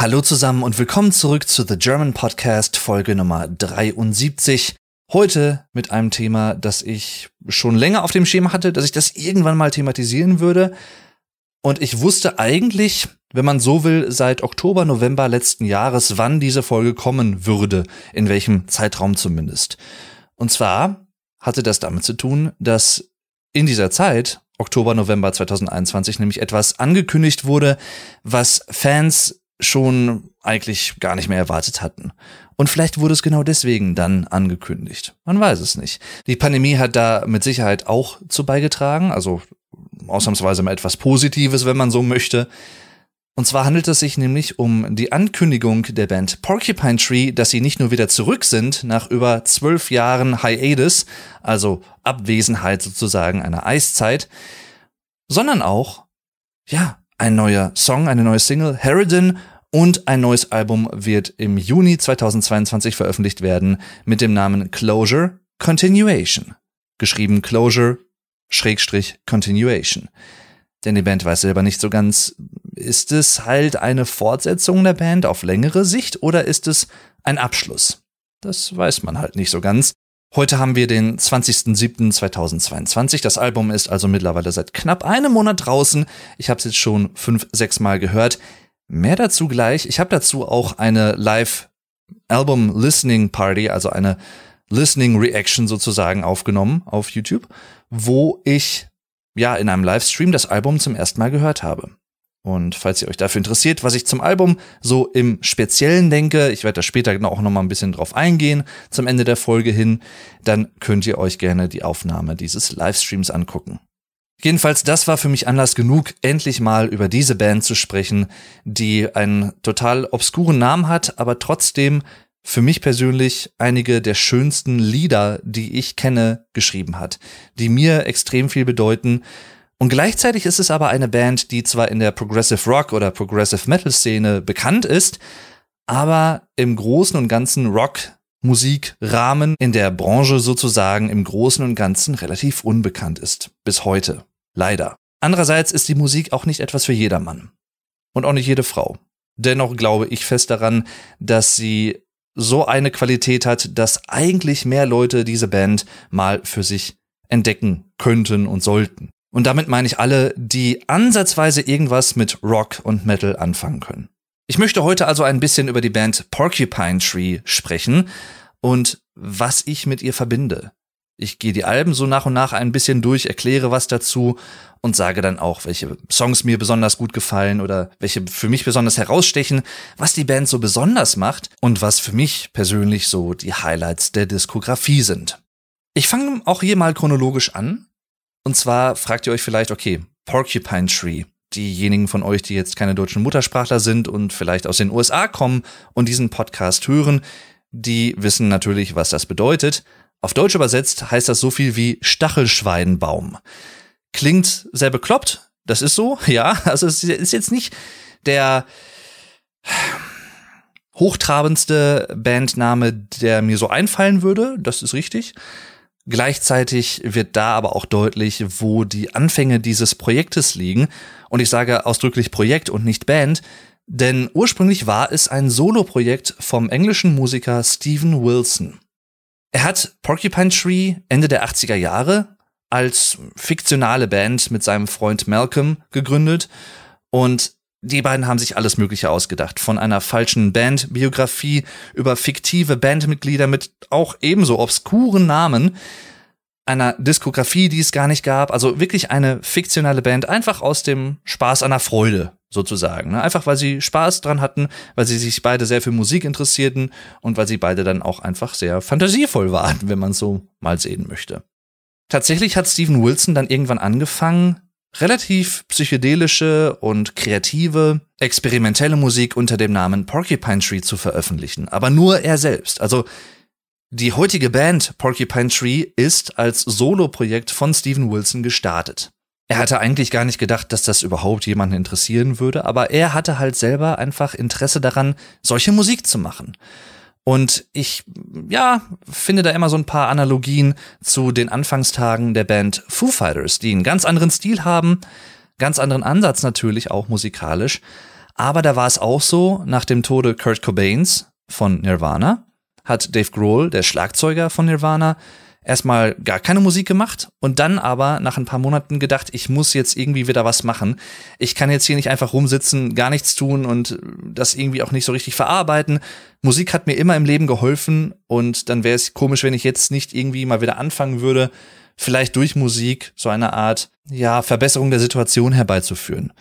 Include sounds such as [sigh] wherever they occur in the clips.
Hallo zusammen und willkommen zurück zu The German Podcast Folge Nummer 73. Heute mit einem Thema, das ich schon länger auf dem Schema hatte, dass ich das irgendwann mal thematisieren würde. Und ich wusste eigentlich, wenn man so will, seit Oktober, November letzten Jahres, wann diese Folge kommen würde, in welchem Zeitraum zumindest. Und zwar hatte das damit zu tun, dass in dieser Zeit, Oktober, November 2021, nämlich etwas angekündigt wurde, was Fans schon eigentlich gar nicht mehr erwartet hatten. Und vielleicht wurde es genau deswegen dann angekündigt. Man weiß es nicht. Die Pandemie hat da mit Sicherheit auch zu beigetragen, also ausnahmsweise mal etwas Positives, wenn man so möchte. Und zwar handelt es sich nämlich um die Ankündigung der Band Porcupine Tree, dass sie nicht nur wieder zurück sind nach über zwölf Jahren Hiatus, also Abwesenheit sozusagen einer Eiszeit, sondern auch, ja, ein neuer Song, eine neue Single, Harridan, und ein neues Album wird im Juni 2022 veröffentlicht werden mit dem Namen Closure Continuation. Geschrieben Closure Schrägstrich Continuation. Denn die Band weiß selber nicht so ganz, ist es halt eine Fortsetzung der Band auf längere Sicht oder ist es ein Abschluss? Das weiß man halt nicht so ganz. Heute haben wir den 20.07.2022. Das Album ist also mittlerweile seit knapp einem Monat draußen. Ich habe es jetzt schon fünf, sechs Mal gehört. Mehr dazu gleich. Ich habe dazu auch eine Live-Album Listening Party, also eine Listening Reaction sozusagen aufgenommen auf YouTube, wo ich ja in einem Livestream das Album zum ersten Mal gehört habe. Und falls ihr euch dafür interessiert, was ich zum Album so im Speziellen denke, ich werde da später auch noch mal ein bisschen drauf eingehen zum Ende der Folge hin, dann könnt ihr euch gerne die Aufnahme dieses Livestreams angucken. Jedenfalls, das war für mich Anlass genug, endlich mal über diese Band zu sprechen, die einen total obskuren Namen hat, aber trotzdem für mich persönlich einige der schönsten Lieder, die ich kenne, geschrieben hat, die mir extrem viel bedeuten, und gleichzeitig ist es aber eine Band, die zwar in der Progressive Rock oder Progressive Metal Szene bekannt ist, aber im großen und ganzen Rock Musikrahmen in der Branche sozusagen im Großen und Ganzen relativ unbekannt ist. Bis heute. Leider. Andererseits ist die Musik auch nicht etwas für jedermann. Und auch nicht jede Frau. Dennoch glaube ich fest daran, dass sie so eine Qualität hat, dass eigentlich mehr Leute diese Band mal für sich entdecken könnten und sollten. Und damit meine ich alle, die ansatzweise irgendwas mit Rock und Metal anfangen können. Ich möchte heute also ein bisschen über die Band Porcupine Tree sprechen und was ich mit ihr verbinde. Ich gehe die Alben so nach und nach ein bisschen durch, erkläre was dazu und sage dann auch, welche Songs mir besonders gut gefallen oder welche für mich besonders herausstechen, was die Band so besonders macht und was für mich persönlich so die Highlights der Diskografie sind. Ich fange auch hier mal chronologisch an und zwar fragt ihr euch vielleicht, okay, Porcupine Tree. Diejenigen von euch, die jetzt keine deutschen Muttersprachler sind und vielleicht aus den USA kommen und diesen Podcast hören, die wissen natürlich, was das bedeutet. Auf Deutsch übersetzt heißt das so viel wie Stachelschweinbaum. Klingt sehr bekloppt, das ist so, [laughs] ja. Also es ist jetzt nicht der hochtrabendste Bandname, der mir so einfallen würde, das ist richtig. Gleichzeitig wird da aber auch deutlich, wo die Anfänge dieses Projektes liegen. Und ich sage ausdrücklich Projekt und nicht Band, denn ursprünglich war es ein Soloprojekt vom englischen Musiker Stephen Wilson. Er hat Porcupine Tree Ende der 80er Jahre als fiktionale Band mit seinem Freund Malcolm gegründet und die beiden haben sich alles Mögliche ausgedacht. Von einer falschen Bandbiografie über fiktive Bandmitglieder mit auch ebenso obskuren Namen, einer Diskografie, die es gar nicht gab. Also wirklich eine fiktionale Band, einfach aus dem Spaß der Freude sozusagen. Ne? Einfach weil sie Spaß dran hatten, weil sie sich beide sehr für Musik interessierten und weil sie beide dann auch einfach sehr fantasievoll waren, wenn man so mal sehen möchte. Tatsächlich hat Steven Wilson dann irgendwann angefangen, relativ psychedelische und kreative, experimentelle Musik unter dem Namen Porcupine Tree zu veröffentlichen. Aber nur er selbst. Also die heutige Band Porcupine Tree ist als Soloprojekt von Steven Wilson gestartet. Er hatte eigentlich gar nicht gedacht, dass das überhaupt jemanden interessieren würde, aber er hatte halt selber einfach Interesse daran, solche Musik zu machen. Und ich, ja, finde da immer so ein paar Analogien zu den Anfangstagen der Band Foo Fighters, die einen ganz anderen Stil haben, ganz anderen Ansatz natürlich auch musikalisch, Aber da war es auch so, nach dem Tode Kurt Cobains von Nirvana hat Dave Grohl, der Schlagzeuger von Nirvana, erstmal gar keine Musik gemacht und dann aber nach ein paar Monaten gedacht, ich muss jetzt irgendwie wieder was machen. Ich kann jetzt hier nicht einfach rumsitzen, gar nichts tun und das irgendwie auch nicht so richtig verarbeiten. Musik hat mir immer im Leben geholfen und dann wäre es komisch, wenn ich jetzt nicht irgendwie mal wieder anfangen würde, vielleicht durch Musik so eine Art, ja, Verbesserung der Situation herbeizuführen.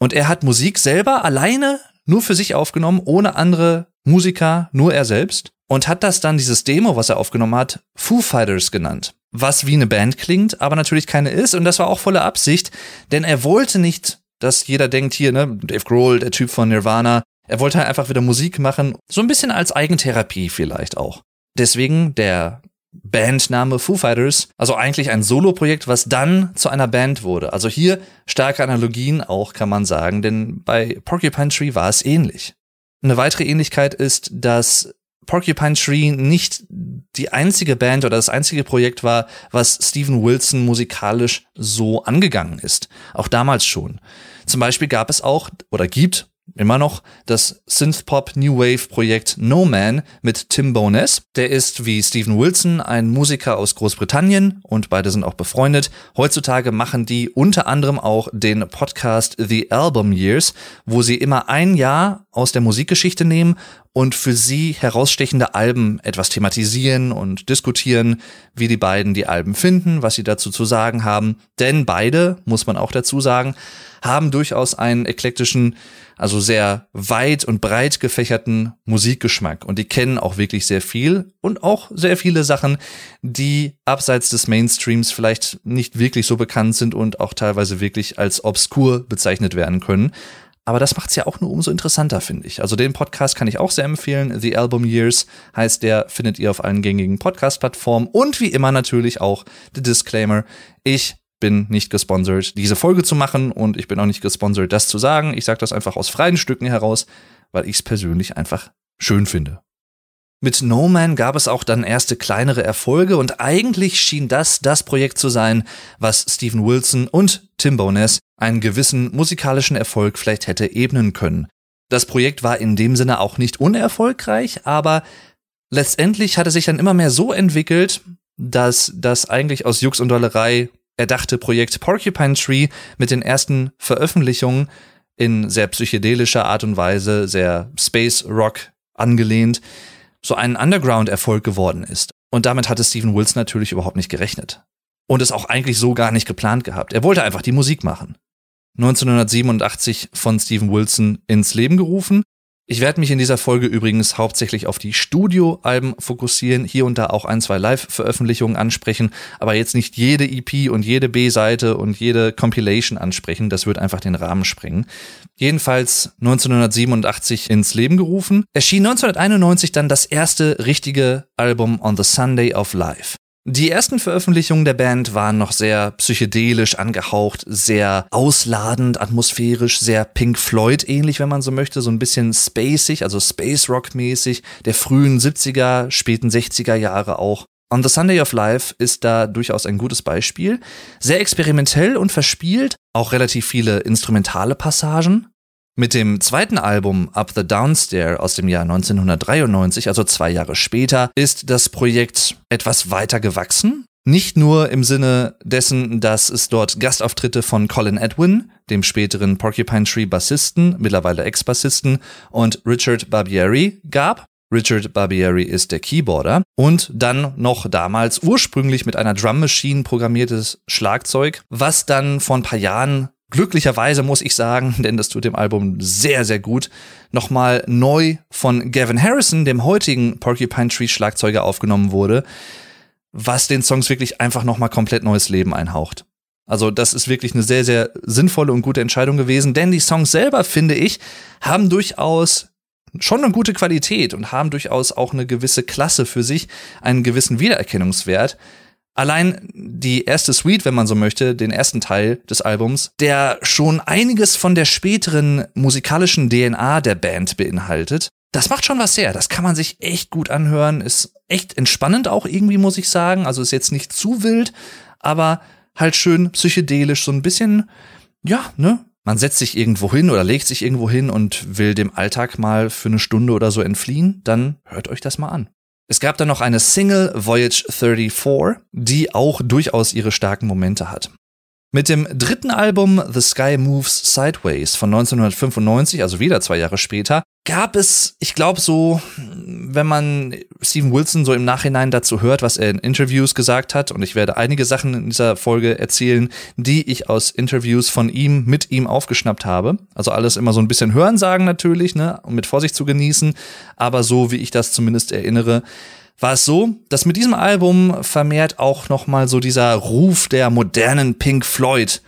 Und er hat Musik selber alleine nur für sich aufgenommen, ohne andere Musiker, nur er selbst und hat das dann, dieses Demo, was er aufgenommen hat, Foo Fighters genannt. Was wie eine Band klingt, aber natürlich keine ist. Und das war auch volle Absicht, denn er wollte nicht, dass jeder denkt hier, ne, Dave Grohl, der Typ von Nirvana, er wollte halt einfach wieder Musik machen, so ein bisschen als Eigentherapie vielleicht auch. Deswegen der Bandname Foo Fighters, also eigentlich ein Soloprojekt, was dann zu einer Band wurde. Also hier starke Analogien auch, kann man sagen, denn bei Porcupine Tree war es ähnlich. Eine weitere Ähnlichkeit ist, dass Porcupine Tree nicht die einzige Band oder das einzige Projekt war, was Steven Wilson musikalisch so angegangen ist. Auch damals schon. Zum Beispiel gab es auch oder gibt immer noch das Synthpop New Wave Projekt No Man mit Tim Bowness. Der ist wie Steven Wilson ein Musiker aus Großbritannien und beide sind auch befreundet. Heutzutage machen die unter anderem auch den Podcast The Album Years, wo sie immer ein Jahr aus der Musikgeschichte nehmen und für sie herausstechende Alben etwas thematisieren und diskutieren, wie die beiden die Alben finden, was sie dazu zu sagen haben. Denn beide, muss man auch dazu sagen, haben durchaus einen eklektischen, also sehr weit und breit gefächerten Musikgeschmack und die kennen auch wirklich sehr viel und auch sehr viele Sachen, die abseits des Mainstreams vielleicht nicht wirklich so bekannt sind und auch teilweise wirklich als obskur bezeichnet werden können. Aber das macht es ja auch nur umso interessanter, finde ich. Also den Podcast kann ich auch sehr empfehlen. The Album Years heißt der, findet ihr auf allen gängigen Podcast-Plattformen. Und wie immer natürlich auch the Disclaimer. Ich bin nicht gesponsert, diese Folge zu machen und ich bin auch nicht gesponsert, das zu sagen. Ich sage das einfach aus freien Stücken heraus, weil ich es persönlich einfach schön finde. Mit No Man gab es auch dann erste kleinere Erfolge und eigentlich schien das das Projekt zu sein, was Stephen Wilson und Tim Bowness einen gewissen musikalischen Erfolg vielleicht hätte ebnen können. Das Projekt war in dem Sinne auch nicht unerfolgreich, aber letztendlich hatte sich dann immer mehr so entwickelt, dass das eigentlich aus Jux und Dollerei erdachte Projekt Porcupine Tree mit den ersten Veröffentlichungen in sehr psychedelischer Art und Weise, sehr Space Rock angelehnt, so ein Underground-Erfolg geworden ist. Und damit hatte Steven Wilson natürlich überhaupt nicht gerechnet. Und es auch eigentlich so gar nicht geplant gehabt. Er wollte einfach die Musik machen. 1987 von Steven Wilson ins Leben gerufen ich werde mich in dieser Folge übrigens hauptsächlich auf die Studioalben fokussieren, hier und da auch ein, zwei Live-Veröffentlichungen ansprechen, aber jetzt nicht jede EP und jede B-Seite und jede Compilation ansprechen, das wird einfach den Rahmen sprengen. Jedenfalls 1987 ins Leben gerufen, erschien 1991 dann das erste richtige Album On the Sunday of Life. Die ersten Veröffentlichungen der Band waren noch sehr psychedelisch angehaucht, sehr ausladend, atmosphärisch, sehr Pink Floyd ähnlich, wenn man so möchte, so ein bisschen spacig, also Space Rock mäßig, der frühen 70er, späten 60er Jahre auch. On the Sunday of Life ist da durchaus ein gutes Beispiel. Sehr experimentell und verspielt, auch relativ viele instrumentale Passagen. Mit dem zweiten Album Up the Downstair aus dem Jahr 1993, also zwei Jahre später, ist das Projekt etwas weiter gewachsen. Nicht nur im Sinne dessen, dass es dort Gastauftritte von Colin Edwin, dem späteren Porcupine Tree Bassisten, mittlerweile Ex-Bassisten, und Richard Barbieri gab. Richard Barbieri ist der Keyboarder und dann noch damals ursprünglich mit einer Drum Machine programmiertes Schlagzeug, was dann vor ein paar Jahren glücklicherweise muss ich sagen, denn das tut dem Album sehr, sehr gut, nochmal neu von Gavin Harrison, dem heutigen Porcupine Tree Schlagzeuger, aufgenommen wurde, was den Songs wirklich einfach nochmal komplett neues Leben einhaucht. Also das ist wirklich eine sehr, sehr sinnvolle und gute Entscheidung gewesen, denn die Songs selber, finde ich, haben durchaus schon eine gute Qualität und haben durchaus auch eine gewisse Klasse für sich, einen gewissen Wiedererkennungswert. Allein die erste Suite, wenn man so möchte, den ersten Teil des Albums, der schon einiges von der späteren musikalischen DNA der Band beinhaltet. Das macht schon was her. Das kann man sich echt gut anhören. Ist echt entspannend auch irgendwie, muss ich sagen. Also ist jetzt nicht zu wild, aber halt schön psychedelisch, so ein bisschen, ja, ne? man setzt sich irgendwo hin oder legt sich irgendwo hin und will dem Alltag mal für eine Stunde oder so entfliehen, dann hört euch das mal an. Es gab dann noch eine Single, Voyage 34, die auch durchaus ihre starken Momente hat. Mit dem dritten Album The Sky Moves Sideways von 1995, also wieder zwei Jahre später, gab es, ich glaube so, wenn man Steven Wilson so im Nachhinein dazu hört, was er in Interviews gesagt hat, und ich werde einige Sachen in dieser Folge erzählen, die ich aus Interviews von ihm mit ihm aufgeschnappt habe. Also alles immer so ein bisschen hören sagen natürlich, ne, um mit Vorsicht zu genießen, aber so wie ich das zumindest erinnere, war es so, dass mit diesem Album vermehrt auch nochmal so dieser Ruf der modernen Pink Floyd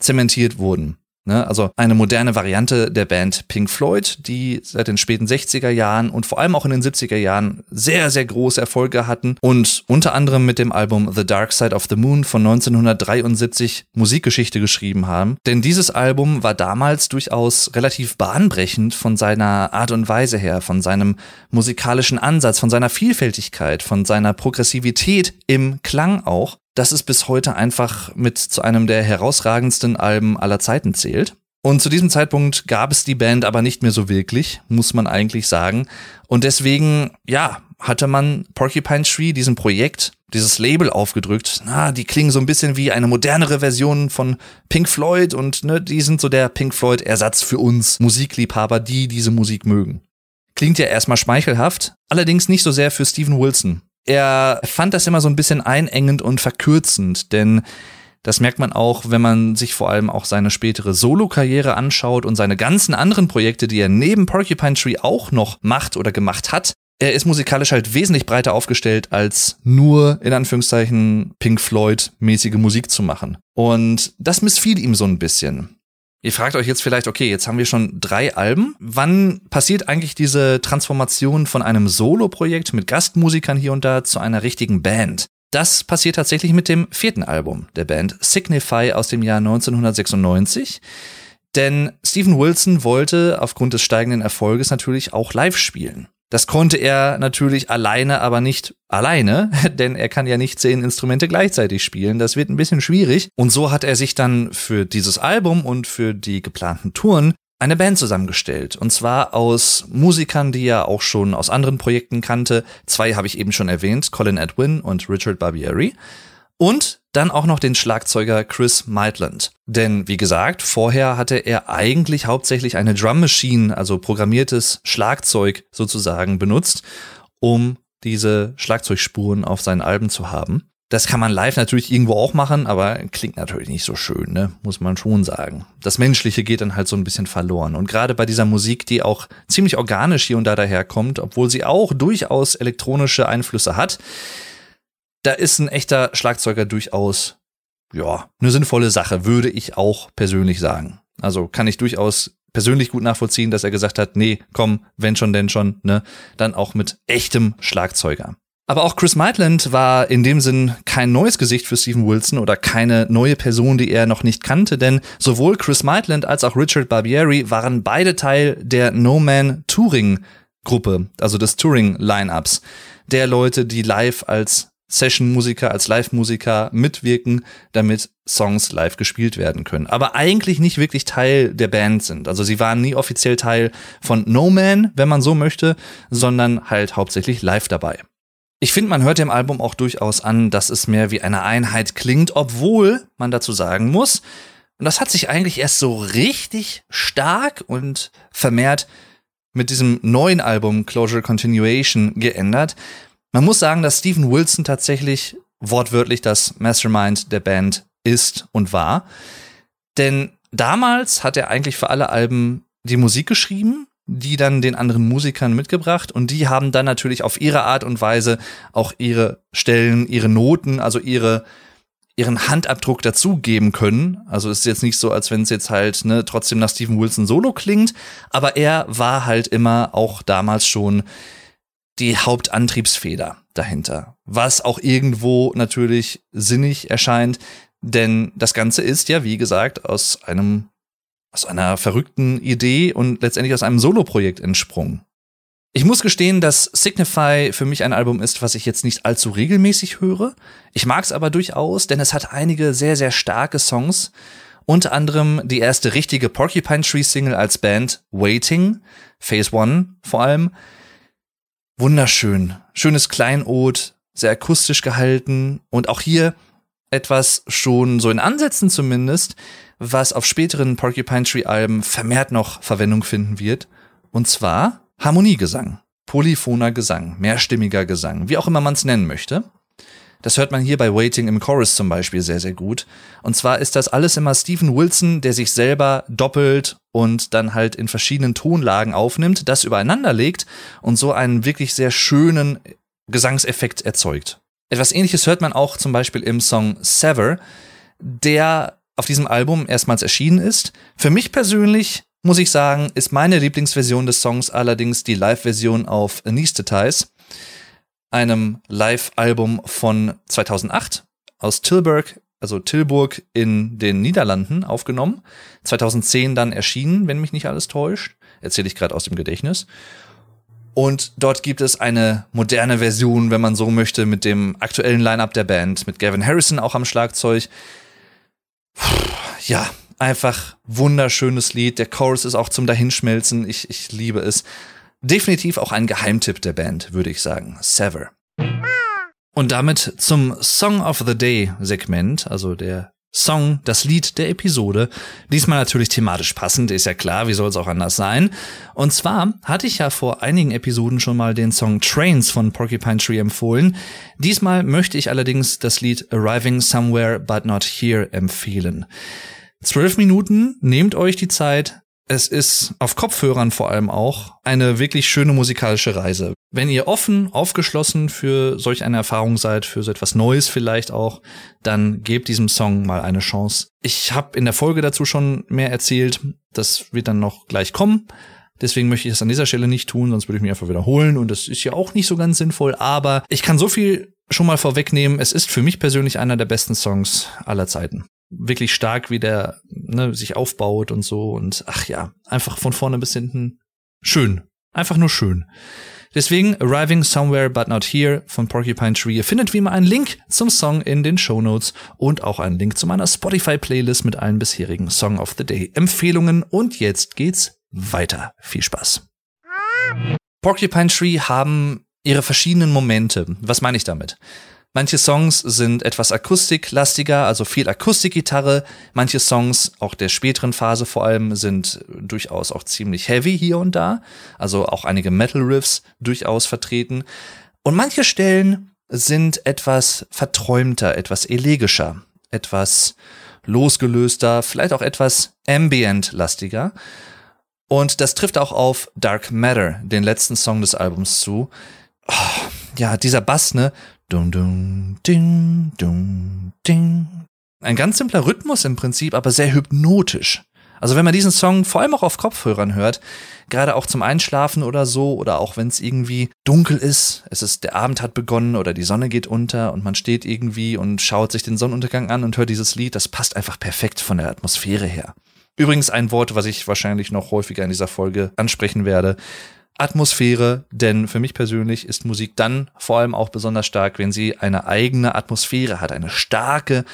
zementiert wurden. Ne, also eine moderne Variante der Band Pink Floyd, die seit den späten 60er Jahren und vor allem auch in den 70er Jahren sehr, sehr große Erfolge hatten und unter anderem mit dem Album The Dark Side of the Moon von 1973 Musikgeschichte geschrieben haben. Denn dieses Album war damals durchaus relativ bahnbrechend von seiner Art und Weise her, von seinem musikalischen Ansatz, von seiner Vielfältigkeit, von seiner Progressivität im Klang auch dass es bis heute einfach mit zu einem der herausragendsten Alben aller Zeiten zählt. Und zu diesem Zeitpunkt gab es die Band aber nicht mehr so wirklich, muss man eigentlich sagen. Und deswegen, ja, hatte man Porcupine Tree, diesem Projekt, dieses Label aufgedrückt. Na, die klingen so ein bisschen wie eine modernere Version von Pink Floyd und ne, die sind so der Pink Floyd Ersatz für uns Musikliebhaber, die diese Musik mögen. Klingt ja erstmal schmeichelhaft, allerdings nicht so sehr für Steven Wilson er fand das immer so ein bisschen einengend und verkürzend, denn das merkt man auch, wenn man sich vor allem auch seine spätere Solo-Karriere anschaut und seine ganzen anderen Projekte, die er neben Porcupine Tree auch noch macht oder gemacht hat. Er ist musikalisch halt wesentlich breiter aufgestellt, als nur in Anführungszeichen Pink Floyd-mäßige Musik zu machen. Und das missfiel ihm so ein bisschen. Ihr fragt euch jetzt vielleicht, okay, jetzt haben wir schon drei Alben. Wann passiert eigentlich diese Transformation von einem Solo-Projekt mit Gastmusikern hier und da zu einer richtigen Band? Das passiert tatsächlich mit dem vierten Album der Band, Signify aus dem Jahr 1996. Denn Stephen Wilson wollte aufgrund des steigenden Erfolges natürlich auch live spielen. Das konnte er natürlich alleine, aber nicht alleine, [laughs] denn er kann ja nicht zehn Instrumente gleichzeitig spielen. Das wird ein bisschen schwierig. Und so hat er sich dann für dieses Album und für die geplanten Touren eine Band zusammengestellt. Und zwar aus Musikern, die er auch schon aus anderen Projekten kannte. Zwei habe ich eben schon erwähnt, Colin Edwin und Richard Barbieri. Und dann auch noch den Schlagzeuger Chris Maitland. Denn wie gesagt, vorher hatte er eigentlich hauptsächlich eine Drum Machine, also programmiertes Schlagzeug sozusagen benutzt, um diese Schlagzeugspuren auf seinen Alben zu haben. Das kann man live natürlich irgendwo auch machen, aber klingt natürlich nicht so schön, ne? muss man schon sagen. Das Menschliche geht dann halt so ein bisschen verloren. Und gerade bei dieser Musik, die auch ziemlich organisch hier und da daherkommt, obwohl sie auch durchaus elektronische Einflüsse hat, da ist ein echter Schlagzeuger durchaus, ja, eine sinnvolle Sache, würde ich auch persönlich sagen. Also kann ich durchaus persönlich gut nachvollziehen, dass er gesagt hat, nee, komm, wenn schon, denn schon, ne, dann auch mit echtem Schlagzeuger. Aber auch Chris Maitland war in dem Sinn kein neues Gesicht für Steven Wilson oder keine neue Person, die er noch nicht kannte, denn sowohl Chris Maitland als auch Richard Barbieri waren beide Teil der No Man Touring Gruppe, also des Touring Lineups, der Leute, die live als Session-Musiker, als Live-Musiker mitwirken, damit Songs live gespielt werden können. Aber eigentlich nicht wirklich Teil der Band sind. Also sie waren nie offiziell Teil von No Man, wenn man so möchte, sondern halt hauptsächlich live dabei. Ich finde, man hört dem Album auch durchaus an, dass es mehr wie eine Einheit klingt, obwohl man dazu sagen muss, und das hat sich eigentlich erst so richtig stark und vermehrt mit diesem neuen Album Closure Continuation geändert, man muss sagen, dass Steven Wilson tatsächlich wortwörtlich das Mastermind der Band ist und war. Denn damals hat er eigentlich für alle Alben die Musik geschrieben, die dann den anderen Musikern mitgebracht und die haben dann natürlich auf ihre Art und Weise auch ihre Stellen, ihre Noten, also ihre ihren Handabdruck dazugeben können. Also ist jetzt nicht so, als wenn es jetzt halt ne, trotzdem nach Steven Wilson Solo klingt, aber er war halt immer auch damals schon die Hauptantriebsfeder dahinter. Was auch irgendwo natürlich sinnig erscheint, denn das Ganze ist ja, wie gesagt, aus einem, aus einer verrückten Idee und letztendlich aus einem Soloprojekt entsprungen. Ich muss gestehen, dass Signify für mich ein Album ist, was ich jetzt nicht allzu regelmäßig höre. Ich mag es aber durchaus, denn es hat einige sehr, sehr starke Songs Unter anderem die erste richtige Porcupine Tree Single als Band, Waiting, Phase One vor allem. Wunderschön. Schönes Kleinod, sehr akustisch gehalten und auch hier etwas schon so in Ansätzen zumindest, was auf späteren Porcupine Tree Alben vermehrt noch Verwendung finden wird. Und zwar Harmoniegesang, polyphoner Gesang, mehrstimmiger Gesang, wie auch immer man es nennen möchte. Das hört man hier bei Waiting im Chorus zum Beispiel sehr, sehr gut. Und zwar ist das alles immer Stephen Wilson, der sich selber doppelt und dann halt in verschiedenen Tonlagen aufnimmt, das übereinander legt und so einen wirklich sehr schönen Gesangseffekt erzeugt. Etwas ähnliches hört man auch zum Beispiel im Song Sever, der auf diesem Album erstmals erschienen ist. Für mich persönlich muss ich sagen, ist meine Lieblingsversion des Songs allerdings die Live-Version auf Anesthetize einem Live-Album von 2008 aus Tilburg, also Tilburg in den Niederlanden aufgenommen. 2010 dann erschienen, wenn mich nicht alles täuscht. Erzähle ich gerade aus dem Gedächtnis. Und dort gibt es eine moderne Version, wenn man so möchte, mit dem aktuellen Line-up der Band, mit Gavin Harrison auch am Schlagzeug. Ja, einfach wunderschönes Lied. Der Chorus ist auch zum Dahinschmelzen. Ich, ich liebe es. Definitiv auch ein Geheimtipp der Band, würde ich sagen. Sever. Und damit zum Song of the Day Segment, also der Song, das Lied der Episode. Diesmal natürlich thematisch passend, ist ja klar, wie soll es auch anders sein. Und zwar hatte ich ja vor einigen Episoden schon mal den Song Trains von Porcupine Tree empfohlen. Diesmal möchte ich allerdings das Lied Arriving Somewhere But Not Here empfehlen. Zwölf Minuten, nehmt euch die Zeit, es ist auf Kopfhörern vor allem auch eine wirklich schöne musikalische Reise. Wenn ihr offen, aufgeschlossen für solch eine Erfahrung seid, für so etwas Neues vielleicht auch, dann gebt diesem Song mal eine Chance. Ich habe in der Folge dazu schon mehr erzählt. Das wird dann noch gleich kommen. Deswegen möchte ich das an dieser Stelle nicht tun, sonst würde ich mich einfach wiederholen und das ist ja auch nicht so ganz sinnvoll. Aber ich kann so viel schon mal vorwegnehmen. Es ist für mich persönlich einer der besten Songs aller Zeiten wirklich stark, wie der ne, sich aufbaut und so. Und ach ja, einfach von vorne bis hinten schön. Einfach nur schön. Deswegen Arriving Somewhere But Not Here von Porcupine Tree. Ihr findet wie immer einen Link zum Song in den Show Notes und auch einen Link zu meiner Spotify-Playlist mit allen bisherigen Song of the Day Empfehlungen. Und jetzt geht's weiter. Viel Spaß. Porcupine Tree haben ihre verschiedenen Momente. Was meine ich damit? Manche Songs sind etwas akustiklastiger, also viel Akustikgitarre. Manche Songs, auch der späteren Phase vor allem, sind durchaus auch ziemlich heavy hier und da. Also auch einige Metal Riffs durchaus vertreten. Und manche Stellen sind etwas verträumter, etwas elegischer, etwas losgelöster, vielleicht auch etwas ambient-lastiger. Und das trifft auch auf Dark Matter, den letzten Song des Albums zu. Oh, ja, dieser Bass, ne? Dum, dum, ding, dum, ding. Ein ganz simpler Rhythmus im Prinzip, aber sehr hypnotisch. Also wenn man diesen Song vor allem auch auf Kopfhörern hört, gerade auch zum Einschlafen oder so, oder auch wenn es irgendwie dunkel ist, es ist, der Abend hat begonnen oder die Sonne geht unter und man steht irgendwie und schaut sich den Sonnenuntergang an und hört dieses Lied, das passt einfach perfekt von der Atmosphäre her. Übrigens ein Wort, was ich wahrscheinlich noch häufiger in dieser Folge ansprechen werde. Atmosphäre, denn für mich persönlich ist Musik dann vor allem auch besonders stark, wenn sie eine eigene Atmosphäre hat, eine starke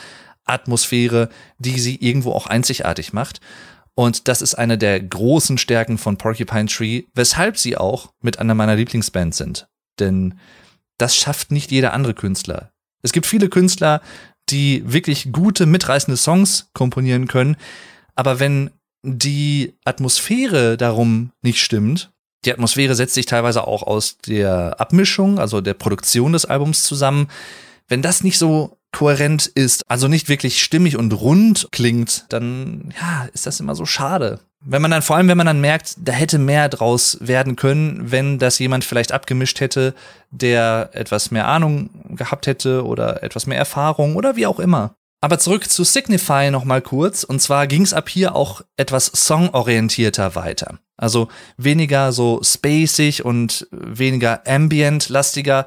Atmosphäre, die sie irgendwo auch einzigartig macht. Und das ist eine der großen Stärken von Porcupine Tree, weshalb sie auch mit einer meiner Lieblingsbands sind. Denn das schafft nicht jeder andere Künstler. Es gibt viele Künstler, die wirklich gute, mitreißende Songs komponieren können, aber wenn die Atmosphäre darum nicht stimmt, die Atmosphäre setzt sich teilweise auch aus der Abmischung, also der Produktion des Albums zusammen. Wenn das nicht so kohärent ist, also nicht wirklich stimmig und rund klingt, dann ja, ist das immer so schade. Wenn man dann vor allem, wenn man dann merkt, da hätte mehr draus werden können, wenn das jemand vielleicht abgemischt hätte, der etwas mehr Ahnung gehabt hätte oder etwas mehr Erfahrung oder wie auch immer. Aber zurück zu Signify nochmal kurz. Und zwar ging es ab hier auch etwas songorientierter weiter. Also weniger so spacig und weniger ambient-lastiger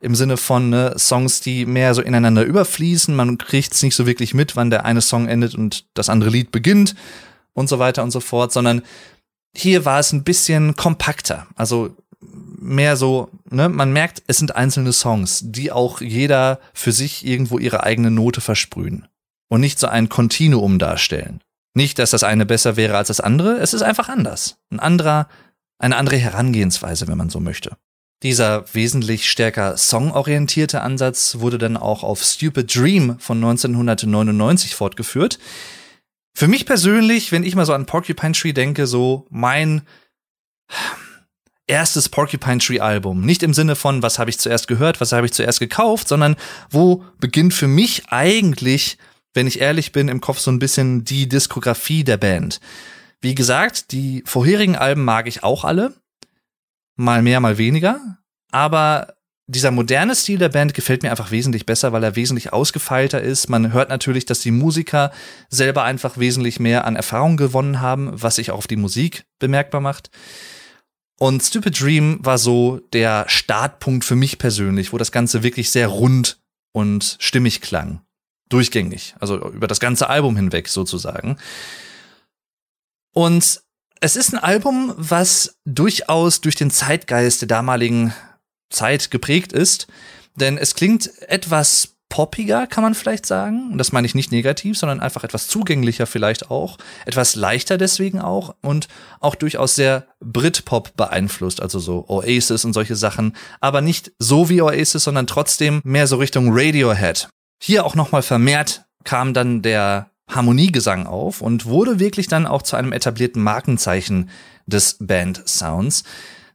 im Sinne von ne, Songs, die mehr so ineinander überfließen. Man kriegt es nicht so wirklich mit, wann der eine Song endet und das andere Lied beginnt und so weiter und so fort, sondern hier war es ein bisschen kompakter. Also mehr so, ne, man merkt, es sind einzelne Songs, die auch jeder für sich irgendwo ihre eigene Note versprühen. und nicht so ein Kontinuum darstellen. Nicht, dass das eine besser wäre als das andere, es ist einfach anders. Ein anderer, eine andere Herangehensweise, wenn man so möchte. Dieser wesentlich stärker songorientierte Ansatz wurde dann auch auf Stupid Dream von 1999 fortgeführt. Für mich persönlich, wenn ich mal so an Porcupine Tree denke, so mein erstes Porcupine Tree Album. Nicht im Sinne von, was habe ich zuerst gehört, was habe ich zuerst gekauft, sondern wo beginnt für mich eigentlich, wenn ich ehrlich bin, im Kopf so ein bisschen die Diskografie der Band. Wie gesagt, die vorherigen Alben mag ich auch alle mal mehr, mal weniger. Aber dieser moderne Stil der Band gefällt mir einfach wesentlich besser, weil er wesentlich ausgefeilter ist. Man hört natürlich, dass die Musiker selber einfach wesentlich mehr an Erfahrung gewonnen haben, was sich auch auf die Musik bemerkbar macht. Und Stupid Dream war so der Startpunkt für mich persönlich, wo das Ganze wirklich sehr rund und stimmig klang. Durchgängig, also über das ganze Album hinweg sozusagen. Und es ist ein Album, was durchaus durch den Zeitgeist der damaligen Zeit geprägt ist, denn es klingt etwas poppiger, kann man vielleicht sagen. Und das meine ich nicht negativ, sondern einfach etwas zugänglicher vielleicht auch, etwas leichter deswegen auch und auch durchaus sehr Britpop beeinflusst, also so Oasis und solche Sachen, aber nicht so wie Oasis, sondern trotzdem mehr so Richtung Radiohead. Hier auch nochmal vermehrt kam dann der Harmoniegesang auf und wurde wirklich dann auch zu einem etablierten Markenzeichen des Band-Sounds.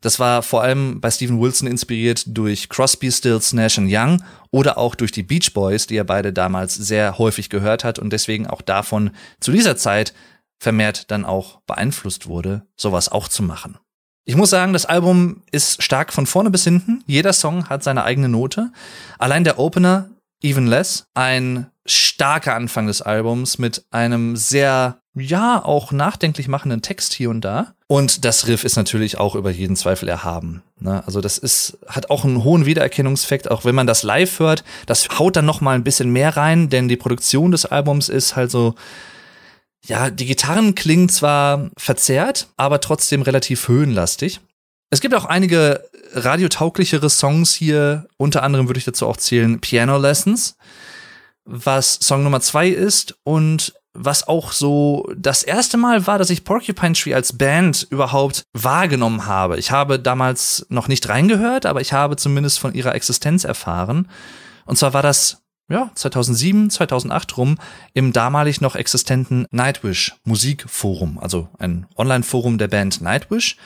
Das war vor allem bei Steven Wilson inspiriert durch Crosby, Stills, Nash Young oder auch durch die Beach Boys, die er beide damals sehr häufig gehört hat und deswegen auch davon zu dieser Zeit vermehrt dann auch beeinflusst wurde, sowas auch zu machen. Ich muss sagen, das Album ist stark von vorne bis hinten. Jeder Song hat seine eigene Note. Allein der Opener Even Less, ein starker Anfang des Albums mit einem sehr, ja, auch nachdenklich machenden Text hier und da. Und das Riff ist natürlich auch über jeden Zweifel erhaben. Ne? Also das ist, hat auch einen hohen Wiedererkennungseffekt, auch wenn man das live hört. Das haut dann noch mal ein bisschen mehr rein, denn die Produktion des Albums ist halt so, ja, die Gitarren klingen zwar verzerrt, aber trotzdem relativ höhenlastig. Es gibt auch einige radiotauglichere Songs hier. Unter anderem würde ich dazu auch zählen Piano Lessons, was Song Nummer zwei ist und was auch so das erste Mal war, dass ich Porcupine Tree als Band überhaupt wahrgenommen habe. Ich habe damals noch nicht reingehört, aber ich habe zumindest von ihrer Existenz erfahren. Und zwar war das ja, 2007, 2008 rum im damalig noch existenten Nightwish Musikforum, also ein Online-Forum der Band Nightwish,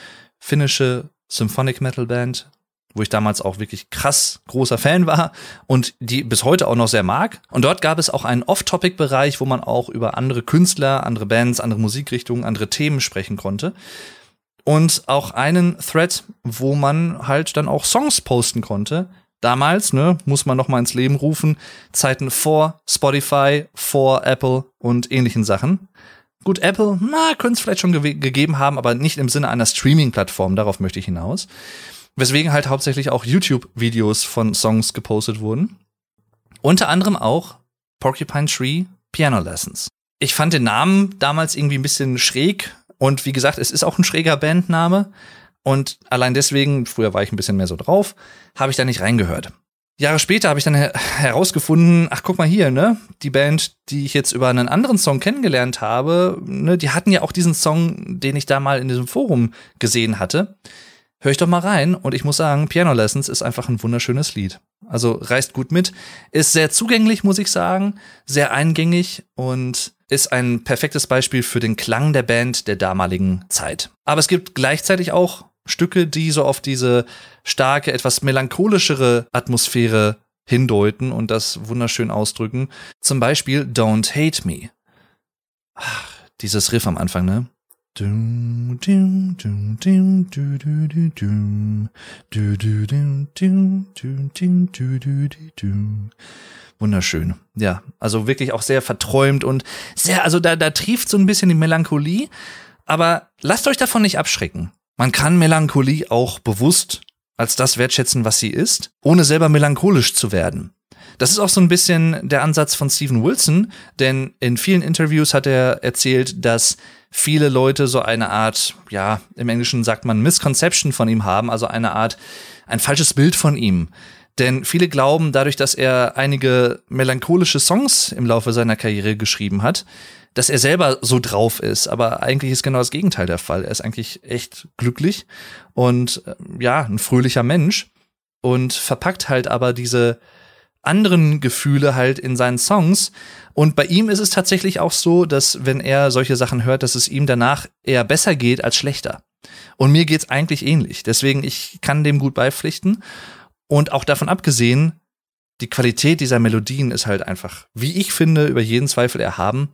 finnische Symphonic Metal Band, wo ich damals auch wirklich krass großer Fan war und die bis heute auch noch sehr mag. Und dort gab es auch einen Off-Topic-Bereich, wo man auch über andere Künstler, andere Bands, andere Musikrichtungen, andere Themen sprechen konnte. Und auch einen Thread, wo man halt dann auch Songs posten konnte. Damals, ne, muss man noch mal ins Leben rufen, Zeiten vor Spotify, vor Apple und ähnlichen Sachen. Gut, Apple, na, könnte es vielleicht schon ge gegeben haben, aber nicht im Sinne einer Streaming-Plattform, darauf möchte ich hinaus. Weswegen halt hauptsächlich auch YouTube-Videos von Songs gepostet wurden. Unter anderem auch Porcupine Tree Piano Lessons. Ich fand den Namen damals irgendwie ein bisschen schräg und wie gesagt, es ist auch ein schräger Bandname. Und allein deswegen, früher war ich ein bisschen mehr so drauf, habe ich da nicht reingehört. Jahre später habe ich dann herausgefunden, ach guck mal hier, ne, die Band, die ich jetzt über einen anderen Song kennengelernt habe, ne, die hatten ja auch diesen Song, den ich da mal in diesem Forum gesehen hatte. Hör ich doch mal rein und ich muss sagen, Piano Lessons ist einfach ein wunderschönes Lied. Also reißt gut mit, ist sehr zugänglich, muss ich sagen, sehr eingängig und ist ein perfektes Beispiel für den Klang der Band der damaligen Zeit. Aber es gibt gleichzeitig auch Stücke, die so auf diese starke, etwas melancholischere Atmosphäre hindeuten und das wunderschön ausdrücken. Zum Beispiel Don't Hate Me. Ach, dieses Riff am Anfang, ne? Wunderschön. Ja, also wirklich auch sehr verträumt und sehr, also da, da trieft so ein bisschen die Melancholie. Aber lasst euch davon nicht abschrecken. Man kann Melancholie auch bewusst als das wertschätzen, was sie ist, ohne selber melancholisch zu werden. Das ist auch so ein bisschen der Ansatz von Steven Wilson, denn in vielen Interviews hat er erzählt, dass viele Leute so eine Art, ja, im Englischen sagt man Misconception von ihm haben, also eine Art, ein falsches Bild von ihm. Denn viele glauben, dadurch, dass er einige melancholische Songs im Laufe seiner Karriere geschrieben hat, dass er selber so drauf ist. Aber eigentlich ist genau das Gegenteil der Fall. Er ist eigentlich echt glücklich und äh, ja, ein fröhlicher Mensch und verpackt halt aber diese anderen Gefühle halt in seinen Songs. Und bei ihm ist es tatsächlich auch so, dass wenn er solche Sachen hört, dass es ihm danach eher besser geht als schlechter. Und mir geht's eigentlich ähnlich. Deswegen, ich kann dem gut beipflichten. Und auch davon abgesehen, die Qualität dieser Melodien ist halt einfach, wie ich finde, über jeden Zweifel erhaben.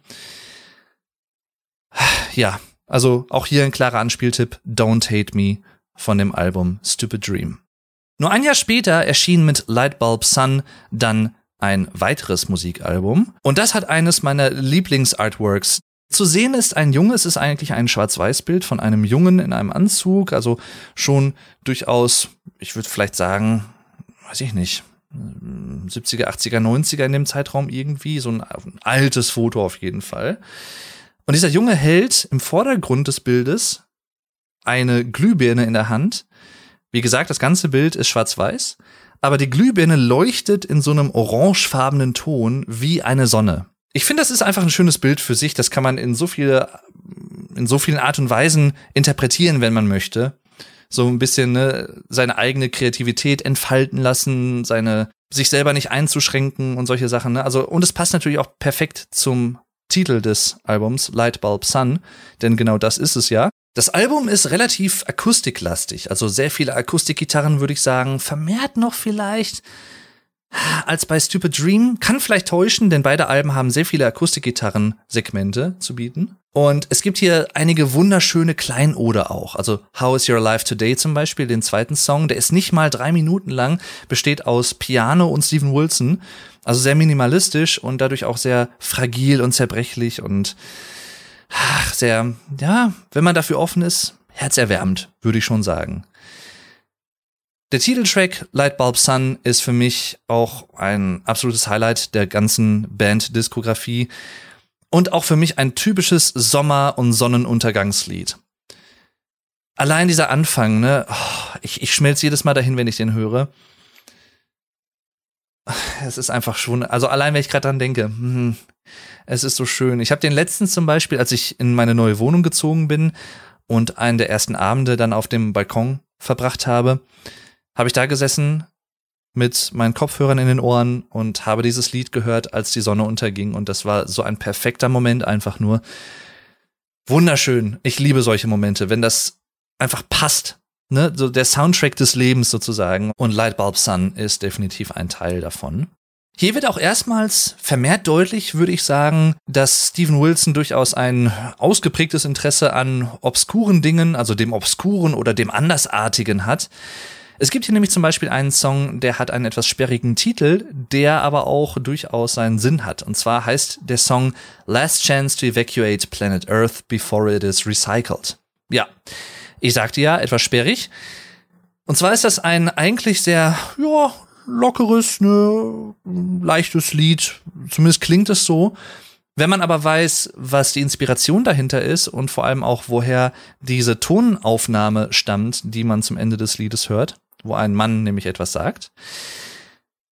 Ja, also auch hier ein klarer Anspieltipp. Don't Hate Me von dem Album Stupid Dream. Nur ein Jahr später erschien mit Lightbulb Sun dann ein weiteres Musikalbum. Und das hat eines meiner Lieblingsartworks. Zu sehen ist ein Junge, es ist eigentlich ein Schwarz-Weiß-Bild von einem Jungen in einem Anzug, also schon durchaus, ich würde vielleicht sagen, weiß ich nicht, 70er, 80er, 90er in dem Zeitraum irgendwie, so ein, ein altes Foto auf jeden Fall. Und dieser Junge hält im Vordergrund des Bildes eine Glühbirne in der Hand wie gesagt, das ganze Bild ist schwarz-weiß, aber die Glühbirne leuchtet in so einem orangefarbenen Ton wie eine Sonne. Ich finde, das ist einfach ein schönes Bild für sich. Das kann man in so viele, in so vielen Art und Weisen interpretieren, wenn man möchte. So ein bisschen ne, seine eigene Kreativität entfalten lassen, seine sich selber nicht einzuschränken und solche Sachen. Ne? Also und es passt natürlich auch perfekt zum Titel des Albums Lightbulb Sun, denn genau das ist es ja. Das Album ist relativ akustiklastig, also sehr viele Akustikgitarren würde ich sagen, vermehrt noch vielleicht als bei Stupid Dream. Kann vielleicht täuschen, denn beide Alben haben sehr viele Akustikgitarren-Segmente zu bieten. Und es gibt hier einige wunderschöne Kleinode auch. Also How is Your Life Today zum Beispiel, den zweiten Song, der ist nicht mal drei Minuten lang, besteht aus Piano und Steven Wilson. Also sehr minimalistisch und dadurch auch sehr fragil und zerbrechlich und ach, sehr, ja, wenn man dafür offen ist, herzerwärmend, würde ich schon sagen. Der Titeltrack Lightbulb Sun ist für mich auch ein absolutes Highlight der ganzen Band-Diskografie und auch für mich ein typisches Sommer- und Sonnenuntergangslied. Allein dieser Anfang, ne, oh, ich, ich schmelze jedes Mal dahin, wenn ich den höre. Es ist einfach schon, also allein wenn ich gerade dran denke, hm, es ist so schön. Ich habe den letzten zum Beispiel, als ich in meine neue Wohnung gezogen bin und einen der ersten Abende dann auf dem Balkon verbracht habe, habe ich da gesessen mit meinen Kopfhörern in den Ohren und habe dieses Lied gehört, als die Sonne unterging. Und das war so ein perfekter Moment einfach nur. Wunderschön. Ich liebe solche Momente, wenn das einfach passt. Ne? So der Soundtrack des Lebens sozusagen. Und Lightbulb Sun ist definitiv ein Teil davon. Hier wird auch erstmals vermehrt deutlich, würde ich sagen, dass Steven Wilson durchaus ein ausgeprägtes Interesse an obskuren Dingen, also dem Obskuren oder dem Andersartigen hat. Es gibt hier nämlich zum Beispiel einen Song, der hat einen etwas sperrigen Titel, der aber auch durchaus seinen Sinn hat. Und zwar heißt der Song Last Chance to Evacuate Planet Earth Before It Is Recycled. Ja, ich sagte ja, etwas sperrig. Und zwar ist das ein eigentlich sehr, ja, lockeres, ne, leichtes Lied. Zumindest klingt es so. Wenn man aber weiß, was die Inspiration dahinter ist und vor allem auch, woher diese Tonaufnahme stammt, die man zum Ende des Liedes hört, wo ein Mann nämlich etwas sagt,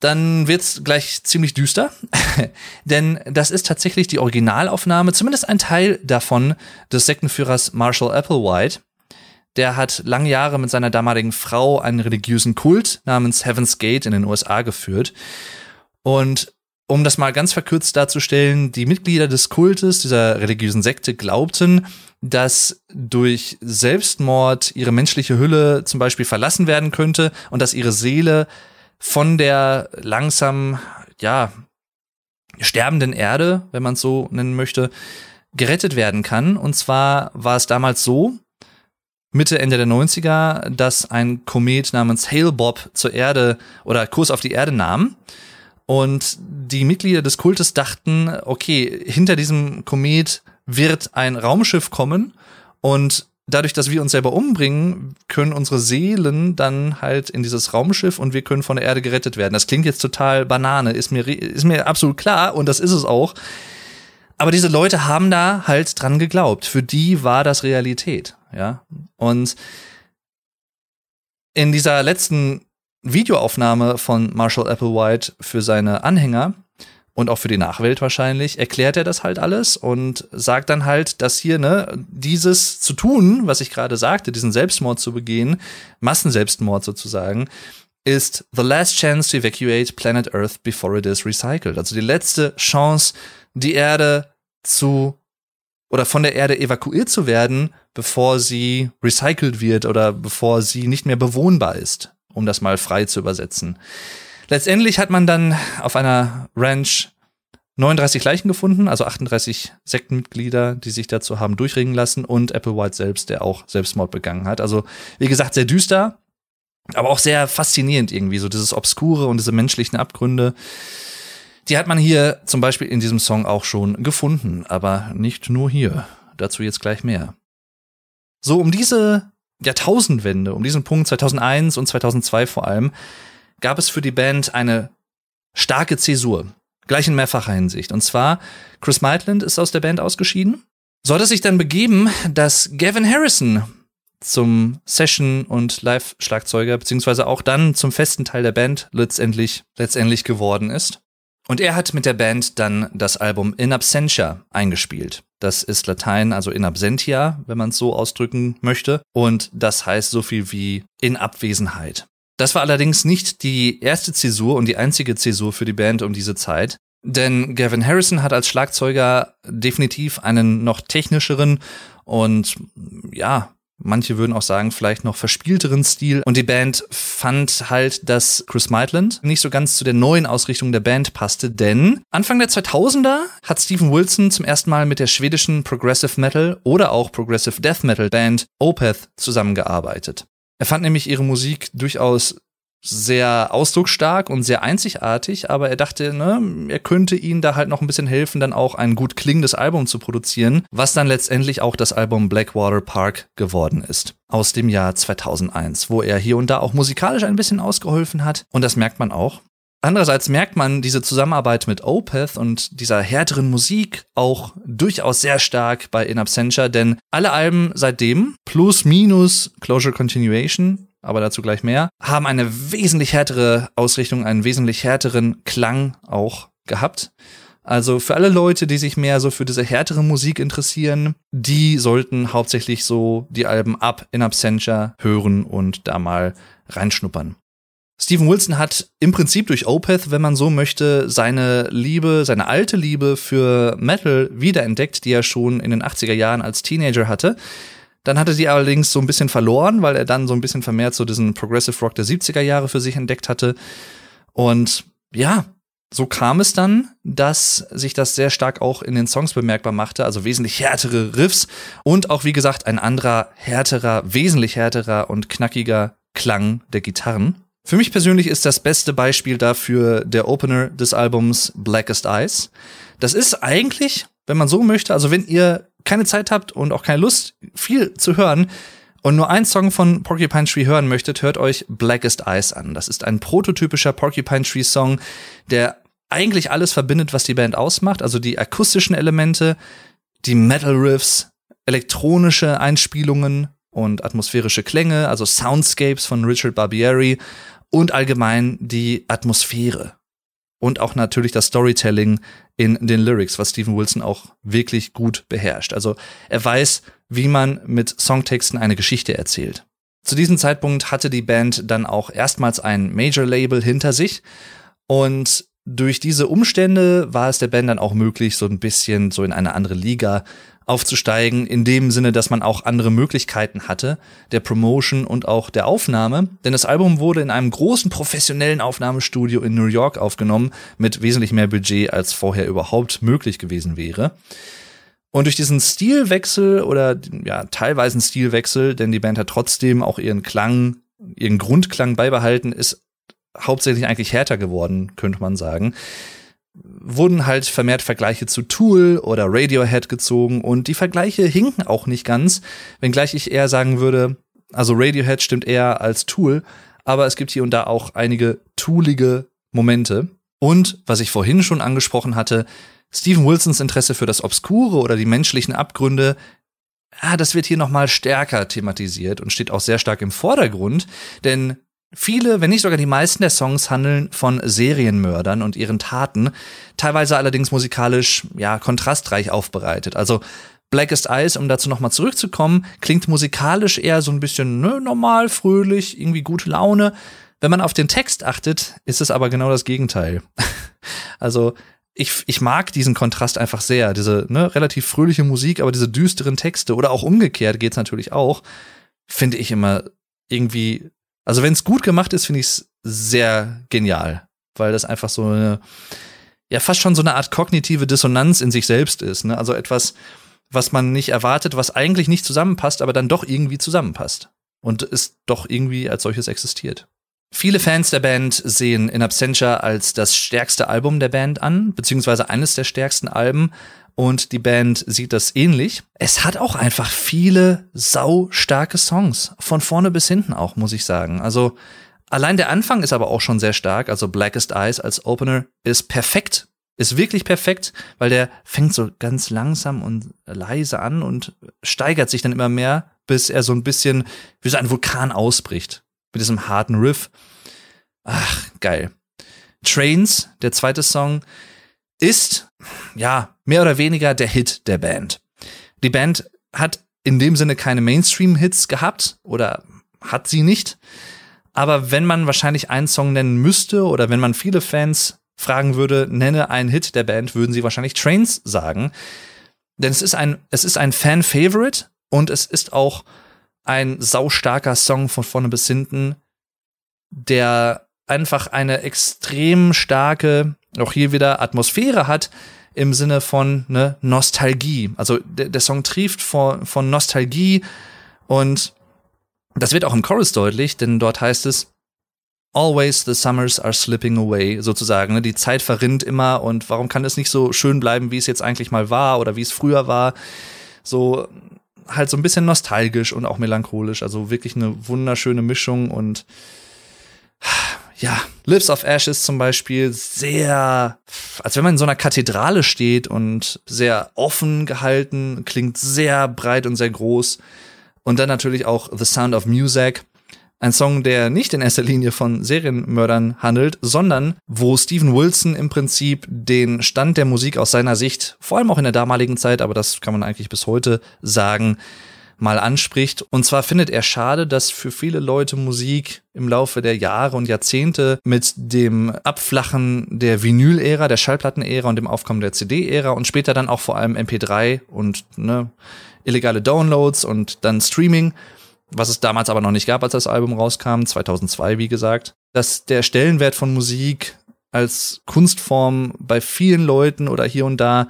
dann wird's gleich ziemlich düster. [laughs] Denn das ist tatsächlich die Originalaufnahme, zumindest ein Teil davon, des Sektenführers Marshall Applewhite, der hat lange Jahre mit seiner damaligen Frau einen religiösen Kult namens Heaven's Gate in den USA geführt. Und um das mal ganz verkürzt darzustellen, die Mitglieder des Kultes, dieser religiösen Sekte, glaubten, dass durch Selbstmord ihre menschliche Hülle zum Beispiel verlassen werden könnte und dass ihre Seele von der langsam, ja, sterbenden Erde, wenn man es so nennen möchte, gerettet werden kann. Und zwar war es damals so, Mitte, Ende der 90er, dass ein Komet namens Hale Bob zur Erde oder Kurs auf die Erde nahm. Und die Mitglieder des Kultes dachten, okay, hinter diesem Komet wird ein Raumschiff kommen und dadurch, dass wir uns selber umbringen, können unsere Seelen dann halt in dieses Raumschiff und wir können von der Erde gerettet werden. Das klingt jetzt total Banane, ist mir, ist mir absolut klar und das ist es auch. Aber diese Leute haben da halt dran geglaubt. Für die war das Realität ja. Und in dieser letzten Videoaufnahme von Marshall Applewhite für seine Anhänger und auch für die Nachwelt wahrscheinlich, erklärt er das halt alles und sagt dann halt, dass hier, ne, dieses zu tun, was ich gerade sagte, diesen Selbstmord zu begehen, Massenselbstmord sozusagen, ist the last chance to evacuate planet Earth before it is recycled. Also die letzte Chance, die Erde zu oder von der Erde evakuiert zu werden, bevor sie recycelt wird oder bevor sie nicht mehr bewohnbar ist, um das mal frei zu übersetzen. Letztendlich hat man dann auf einer Ranch 39 Leichen gefunden, also 38 Sektenmitglieder, die sich dazu haben durchringen lassen und Applewhite selbst, der auch Selbstmord begangen hat. Also, wie gesagt, sehr düster, aber auch sehr faszinierend irgendwie, so dieses Obskure und diese menschlichen Abgründe. Die hat man hier zum Beispiel in diesem Song auch schon gefunden, aber nicht nur hier. Dazu jetzt gleich mehr. So, um diese Jahrtausendwende, um diesen Punkt 2001 und 2002 vor allem, gab es für die Band eine starke Zäsur. Gleich in mehrfacher Hinsicht. Und zwar, Chris Maitland ist aus der Band ausgeschieden. So hat es sich dann begeben, dass Gavin Harrison zum Session- und Live-Schlagzeuger, beziehungsweise auch dann zum festen Teil der Band letztendlich, letztendlich geworden ist. Und er hat mit der Band dann das Album In Absentia eingespielt. Das ist Latein, also in absentia, wenn man es so ausdrücken möchte. Und das heißt so viel wie in Abwesenheit. Das war allerdings nicht die erste Zäsur und die einzige Zäsur für die Band um diese Zeit. Denn Gavin Harrison hat als Schlagzeuger definitiv einen noch technischeren und ja, Manche würden auch sagen, vielleicht noch verspielteren Stil. Und die Band fand halt, dass Chris Maitland nicht so ganz zu der neuen Ausrichtung der Band passte, denn Anfang der 2000er hat Stephen Wilson zum ersten Mal mit der schwedischen Progressive Metal oder auch Progressive Death Metal Band Opeth zusammengearbeitet. Er fand nämlich ihre Musik durchaus sehr ausdrucksstark und sehr einzigartig, aber er dachte, ne, er könnte ihnen da halt noch ein bisschen helfen, dann auch ein gut klingendes Album zu produzieren, was dann letztendlich auch das Album Blackwater Park geworden ist. Aus dem Jahr 2001, wo er hier und da auch musikalisch ein bisschen ausgeholfen hat. Und das merkt man auch. Andererseits merkt man diese Zusammenarbeit mit Opeth und dieser härteren Musik auch durchaus sehr stark bei In Absentia, denn alle Alben seitdem, plus minus Closure Continuation, aber dazu gleich mehr, haben eine wesentlich härtere Ausrichtung, einen wesentlich härteren Klang auch gehabt. Also für alle Leute, die sich mehr so für diese härtere Musik interessieren, die sollten hauptsächlich so die Alben ab in Absentia hören und da mal reinschnuppern. Steven Wilson hat im Prinzip durch Opeth, wenn man so möchte, seine Liebe, seine alte Liebe für Metal wiederentdeckt, die er schon in den 80er Jahren als Teenager hatte. Dann hatte sie allerdings so ein bisschen verloren, weil er dann so ein bisschen vermehrt so diesen Progressive Rock der 70er Jahre für sich entdeckt hatte. Und ja, so kam es dann, dass sich das sehr stark auch in den Songs bemerkbar machte, also wesentlich härtere Riffs und auch wie gesagt ein anderer, härterer, wesentlich härterer und knackiger Klang der Gitarren. Für mich persönlich ist das beste Beispiel dafür der Opener des Albums Blackest Eyes. Das ist eigentlich, wenn man so möchte, also wenn ihr keine Zeit habt und auch keine Lust, viel zu hören und nur einen Song von Porcupine Tree hören möchtet, hört euch Blackest Eyes an. Das ist ein prototypischer Porcupine Tree Song, der eigentlich alles verbindet, was die Band ausmacht, also die akustischen Elemente, die Metal Riffs, elektronische Einspielungen und atmosphärische Klänge, also Soundscapes von Richard Barbieri und allgemein die Atmosphäre und auch natürlich das Storytelling in den Lyrics, was Stephen Wilson auch wirklich gut beherrscht. Also er weiß, wie man mit Songtexten eine Geschichte erzählt. Zu diesem Zeitpunkt hatte die Band dann auch erstmals ein Major-Label hinter sich und durch diese Umstände war es der Band dann auch möglich, so ein bisschen so in eine andere Liga aufzusteigen, in dem Sinne, dass man auch andere Möglichkeiten hatte, der Promotion und auch der Aufnahme. Denn das Album wurde in einem großen professionellen Aufnahmestudio in New York aufgenommen, mit wesentlich mehr Budget, als vorher überhaupt möglich gewesen wäre. Und durch diesen Stilwechsel oder ja, teilweise Stilwechsel, denn die Band hat trotzdem auch ihren Klang, ihren Grundklang beibehalten, ist hauptsächlich eigentlich härter geworden, könnte man sagen wurden halt vermehrt Vergleiche zu Tool oder Radiohead gezogen und die Vergleiche hinken auch nicht ganz, wenngleich ich eher sagen würde, also Radiohead stimmt eher als Tool, aber es gibt hier und da auch einige toolige Momente. Und was ich vorhin schon angesprochen hatte, Stephen Wilsons Interesse für das Obskure oder die menschlichen Abgründe, ah, das wird hier nochmal stärker thematisiert und steht auch sehr stark im Vordergrund, denn Viele, wenn nicht sogar die meisten der Songs handeln von Serienmördern und ihren Taten, teilweise allerdings musikalisch, ja, kontrastreich aufbereitet. Also Blackest Eyes, um dazu nochmal zurückzukommen, klingt musikalisch eher so ein bisschen ne, normal, fröhlich, irgendwie gute Laune. Wenn man auf den Text achtet, ist es aber genau das Gegenteil. [laughs] also ich, ich mag diesen Kontrast einfach sehr. Diese ne, relativ fröhliche Musik, aber diese düsteren Texte oder auch umgekehrt geht's natürlich auch, finde ich immer irgendwie also wenn es gut gemacht ist, finde ich es sehr genial, weil das einfach so eine, ja fast schon so eine Art kognitive Dissonanz in sich selbst ist. Ne? Also etwas, was man nicht erwartet, was eigentlich nicht zusammenpasst, aber dann doch irgendwie zusammenpasst und es doch irgendwie als solches existiert. Viele Fans der Band sehen In Absentia als das stärkste Album der Band an, beziehungsweise eines der stärksten Alben und die Band sieht das ähnlich. Es hat auch einfach viele sau starke Songs. Von vorne bis hinten auch, muss ich sagen. Also allein der Anfang ist aber auch schon sehr stark. Also Blackest Eyes als Opener ist perfekt. Ist wirklich perfekt, weil der fängt so ganz langsam und leise an und steigert sich dann immer mehr, bis er so ein bisschen wie so ein Vulkan ausbricht. Mit diesem harten Riff. Ach, geil. Trains, der zweite Song, ist, ja, mehr oder weniger der Hit der Band. Die Band hat in dem Sinne keine Mainstream-Hits gehabt oder hat sie nicht. Aber wenn man wahrscheinlich einen Song nennen müsste oder wenn man viele Fans fragen würde, nenne einen Hit der Band, würden sie wahrscheinlich Trains sagen. Denn es ist ein, es ist ein Fan-Favorite und es ist auch ein saustarker Song von vorne bis hinten, der einfach eine extrem starke auch hier wieder Atmosphäre hat im Sinne von ne, Nostalgie. Also der, der Song trieft von, von Nostalgie und das wird auch im Chorus deutlich, denn dort heißt es, Always the summers are slipping away, sozusagen. Ne? Die Zeit verrinnt immer und warum kann es nicht so schön bleiben, wie es jetzt eigentlich mal war oder wie es früher war? So halt so ein bisschen nostalgisch und auch melancholisch. Also wirklich eine wunderschöne Mischung und ja, Lips of Ashes zum Beispiel sehr, als wenn man in so einer Kathedrale steht und sehr offen gehalten, klingt sehr breit und sehr groß. Und dann natürlich auch The Sound of Music. Ein Song, der nicht in erster Linie von Serienmördern handelt, sondern wo Steven Wilson im Prinzip den Stand der Musik aus seiner Sicht, vor allem auch in der damaligen Zeit, aber das kann man eigentlich bis heute sagen, mal anspricht. Und zwar findet er schade, dass für viele Leute Musik im Laufe der Jahre und Jahrzehnte mit dem Abflachen der Vinyl-Ära, der Schallplatten-Ära und dem Aufkommen der CD-Ära und später dann auch vor allem MP3 und ne, illegale Downloads und dann Streaming, was es damals aber noch nicht gab, als das Album rauskam, 2002 wie gesagt, dass der Stellenwert von Musik als Kunstform bei vielen Leuten oder hier und da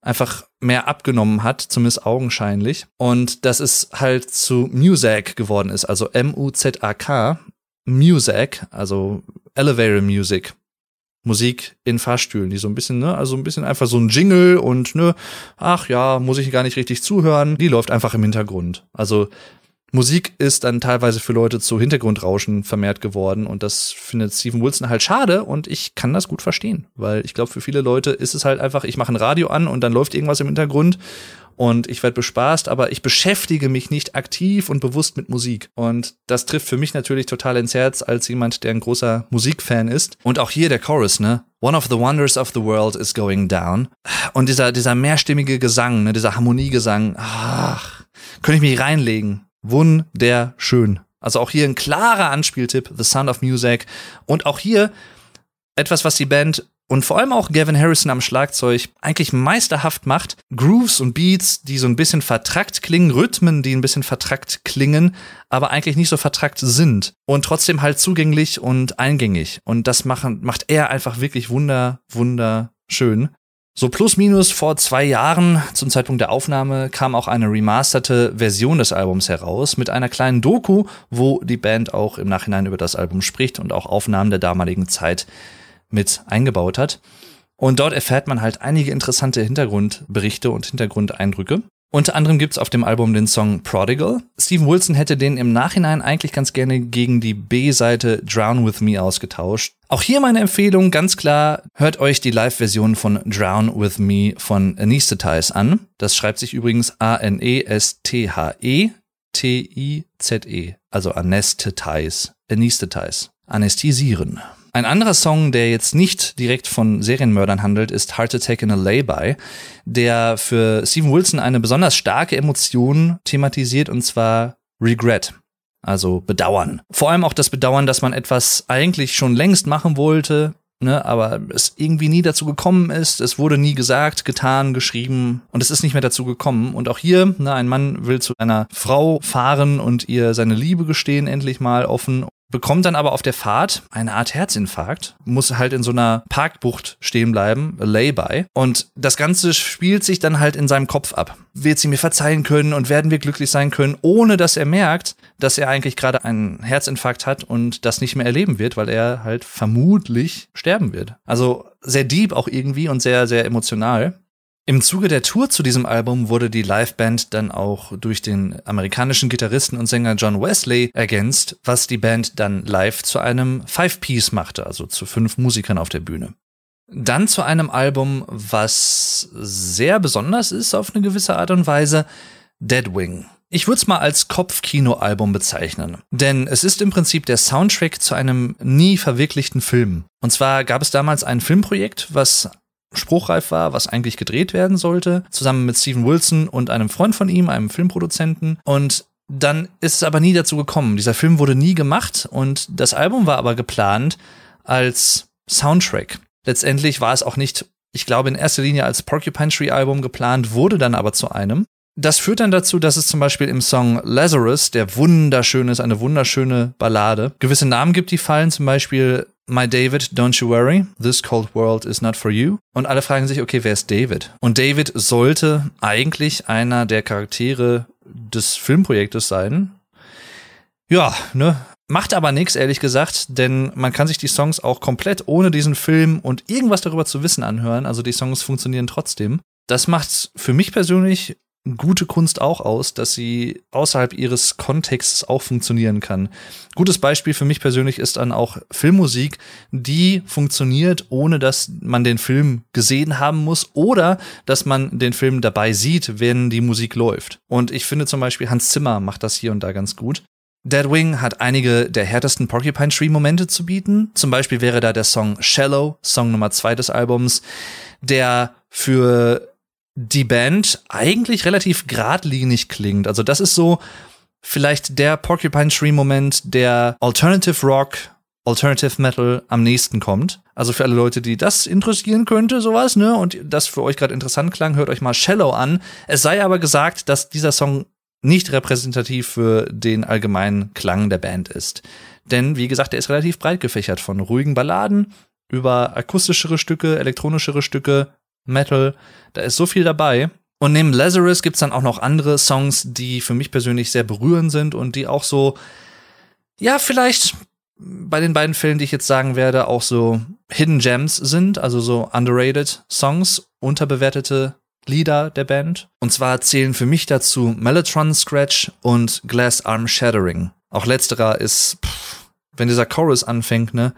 einfach mehr abgenommen hat, zumindest augenscheinlich. Und dass es halt zu Music geworden ist, also M-U-Z-A-K, Music, also Elevator Music. Musik in Fahrstühlen, die so ein bisschen, ne, also ein bisschen einfach so ein Jingle und ne, ach ja, muss ich gar nicht richtig zuhören, die läuft einfach im Hintergrund. Also Musik ist dann teilweise für Leute zu Hintergrundrauschen vermehrt geworden und das findet Steven Wilson halt schade und ich kann das gut verstehen, weil ich glaube, für viele Leute ist es halt einfach, ich mache ein Radio an und dann läuft irgendwas im Hintergrund und ich werde bespaßt, aber ich beschäftige mich nicht aktiv und bewusst mit Musik. Und das trifft für mich natürlich total ins Herz als jemand, der ein großer Musikfan ist. Und auch hier der Chorus, ne? One of the wonders of the world is going down. Und dieser, dieser mehrstimmige Gesang, ne? dieser Harmoniegesang, ach, könnte ich mich reinlegen wunderschön. Also auch hier ein klarer Anspieltipp, The Sound of Music. Und auch hier etwas, was die Band und vor allem auch Gavin Harrison am Schlagzeug eigentlich meisterhaft macht. Grooves und Beats, die so ein bisschen vertrackt klingen, Rhythmen, die ein bisschen vertrackt klingen, aber eigentlich nicht so vertrackt sind. Und trotzdem halt zugänglich und eingängig. Und das machen, macht er einfach wirklich wunder, wunderschön. So plus minus vor zwei Jahren zum Zeitpunkt der Aufnahme kam auch eine remasterte Version des Albums heraus mit einer kleinen Doku, wo die Band auch im Nachhinein über das Album spricht und auch Aufnahmen der damaligen Zeit mit eingebaut hat. Und dort erfährt man halt einige interessante Hintergrundberichte und Hintergrundeindrücke. Unter anderem gibt's auf dem Album den Song Prodigal. Steven Wilson hätte den im Nachhinein eigentlich ganz gerne gegen die B-Seite Drown With Me ausgetauscht. Auch hier meine Empfehlung, ganz klar, hört euch die Live-Version von Drown With Me von Anesthetize an. Das schreibt sich übrigens A-N-E-S-T-H-E T-I-Z-E, also Anesthetize. Anesthetize. Anästhesieren. Ein anderer Song, der jetzt nicht direkt von Serienmördern handelt, ist to Take in a Lay-By, der für Steven Wilson eine besonders starke Emotion thematisiert, und zwar Regret. Also Bedauern. Vor allem auch das Bedauern, dass man etwas eigentlich schon längst machen wollte, ne, aber es irgendwie nie dazu gekommen ist. Es wurde nie gesagt, getan, geschrieben und es ist nicht mehr dazu gekommen. Und auch hier, ne, ein Mann will zu einer Frau fahren und ihr seine Liebe gestehen, endlich mal offen bekommt dann aber auf der Fahrt eine Art Herzinfarkt, muss halt in so einer Parkbucht stehen bleiben, Lay-by. Und das Ganze spielt sich dann halt in seinem Kopf ab. Wird sie mir verzeihen können und werden wir glücklich sein können, ohne dass er merkt, dass er eigentlich gerade einen Herzinfarkt hat und das nicht mehr erleben wird, weil er halt vermutlich sterben wird. Also sehr deep auch irgendwie und sehr, sehr emotional. Im Zuge der Tour zu diesem Album wurde die Liveband dann auch durch den amerikanischen Gitarristen und Sänger John Wesley ergänzt, was die Band dann live zu einem Five-Piece machte, also zu fünf Musikern auf der Bühne. Dann zu einem Album, was sehr besonders ist auf eine gewisse Art und Weise, Deadwing. Ich würde es mal als Kopfkino-Album bezeichnen, denn es ist im Prinzip der Soundtrack zu einem nie verwirklichten Film. Und zwar gab es damals ein Filmprojekt, was spruchreif war, was eigentlich gedreht werden sollte, zusammen mit Steven Wilson und einem Freund von ihm, einem Filmproduzenten. Und dann ist es aber nie dazu gekommen. Dieser Film wurde nie gemacht und das Album war aber geplant als Soundtrack. Letztendlich war es auch nicht, ich glaube, in erster Linie als Porcupine Tree Album geplant, wurde dann aber zu einem. Das führt dann dazu, dass es zum Beispiel im Song Lazarus, der wunderschön ist, eine wunderschöne Ballade, gewisse Namen gibt, die fallen, zum Beispiel My David, don't you worry, this cold world is not for you. Und alle fragen sich, okay, wer ist David? Und David sollte eigentlich einer der Charaktere des Filmprojektes sein. Ja, ne? Macht aber nichts, ehrlich gesagt, denn man kann sich die Songs auch komplett ohne diesen Film und irgendwas darüber zu wissen anhören. Also die Songs funktionieren trotzdem. Das macht für mich persönlich gute Kunst auch aus, dass sie außerhalb ihres Kontexts auch funktionieren kann. Gutes Beispiel für mich persönlich ist dann auch Filmmusik, die funktioniert, ohne dass man den Film gesehen haben muss oder dass man den Film dabei sieht, wenn die Musik läuft. Und ich finde zum Beispiel Hans Zimmer macht das hier und da ganz gut. Dead hat einige der härtesten Porcupine Tree Momente zu bieten. Zum Beispiel wäre da der Song Shallow, Song Nummer zwei des Albums, der für die Band eigentlich relativ geradlinig klingt. Also das ist so vielleicht der Porcupine Tree Moment, der Alternative Rock, Alternative Metal am nächsten kommt. Also für alle Leute, die das interessieren könnte, sowas, ne, und das für euch gerade interessant klang, hört euch mal Shallow an. Es sei aber gesagt, dass dieser Song nicht repräsentativ für den allgemeinen Klang der Band ist. Denn, wie gesagt, er ist relativ breit gefächert von ruhigen Balladen über akustischere Stücke, elektronischere Stücke, Metal, da ist so viel dabei. Und neben Lazarus gibt's dann auch noch andere Songs, die für mich persönlich sehr berührend sind und die auch so, ja, vielleicht bei den beiden Fällen, die ich jetzt sagen werde, auch so Hidden Gems sind, also so underrated Songs, unterbewertete Lieder der Band. Und zwar zählen für mich dazu Mellotron Scratch und Glass Arm Shattering. Auch letzterer ist, pff, wenn dieser Chorus anfängt, ne,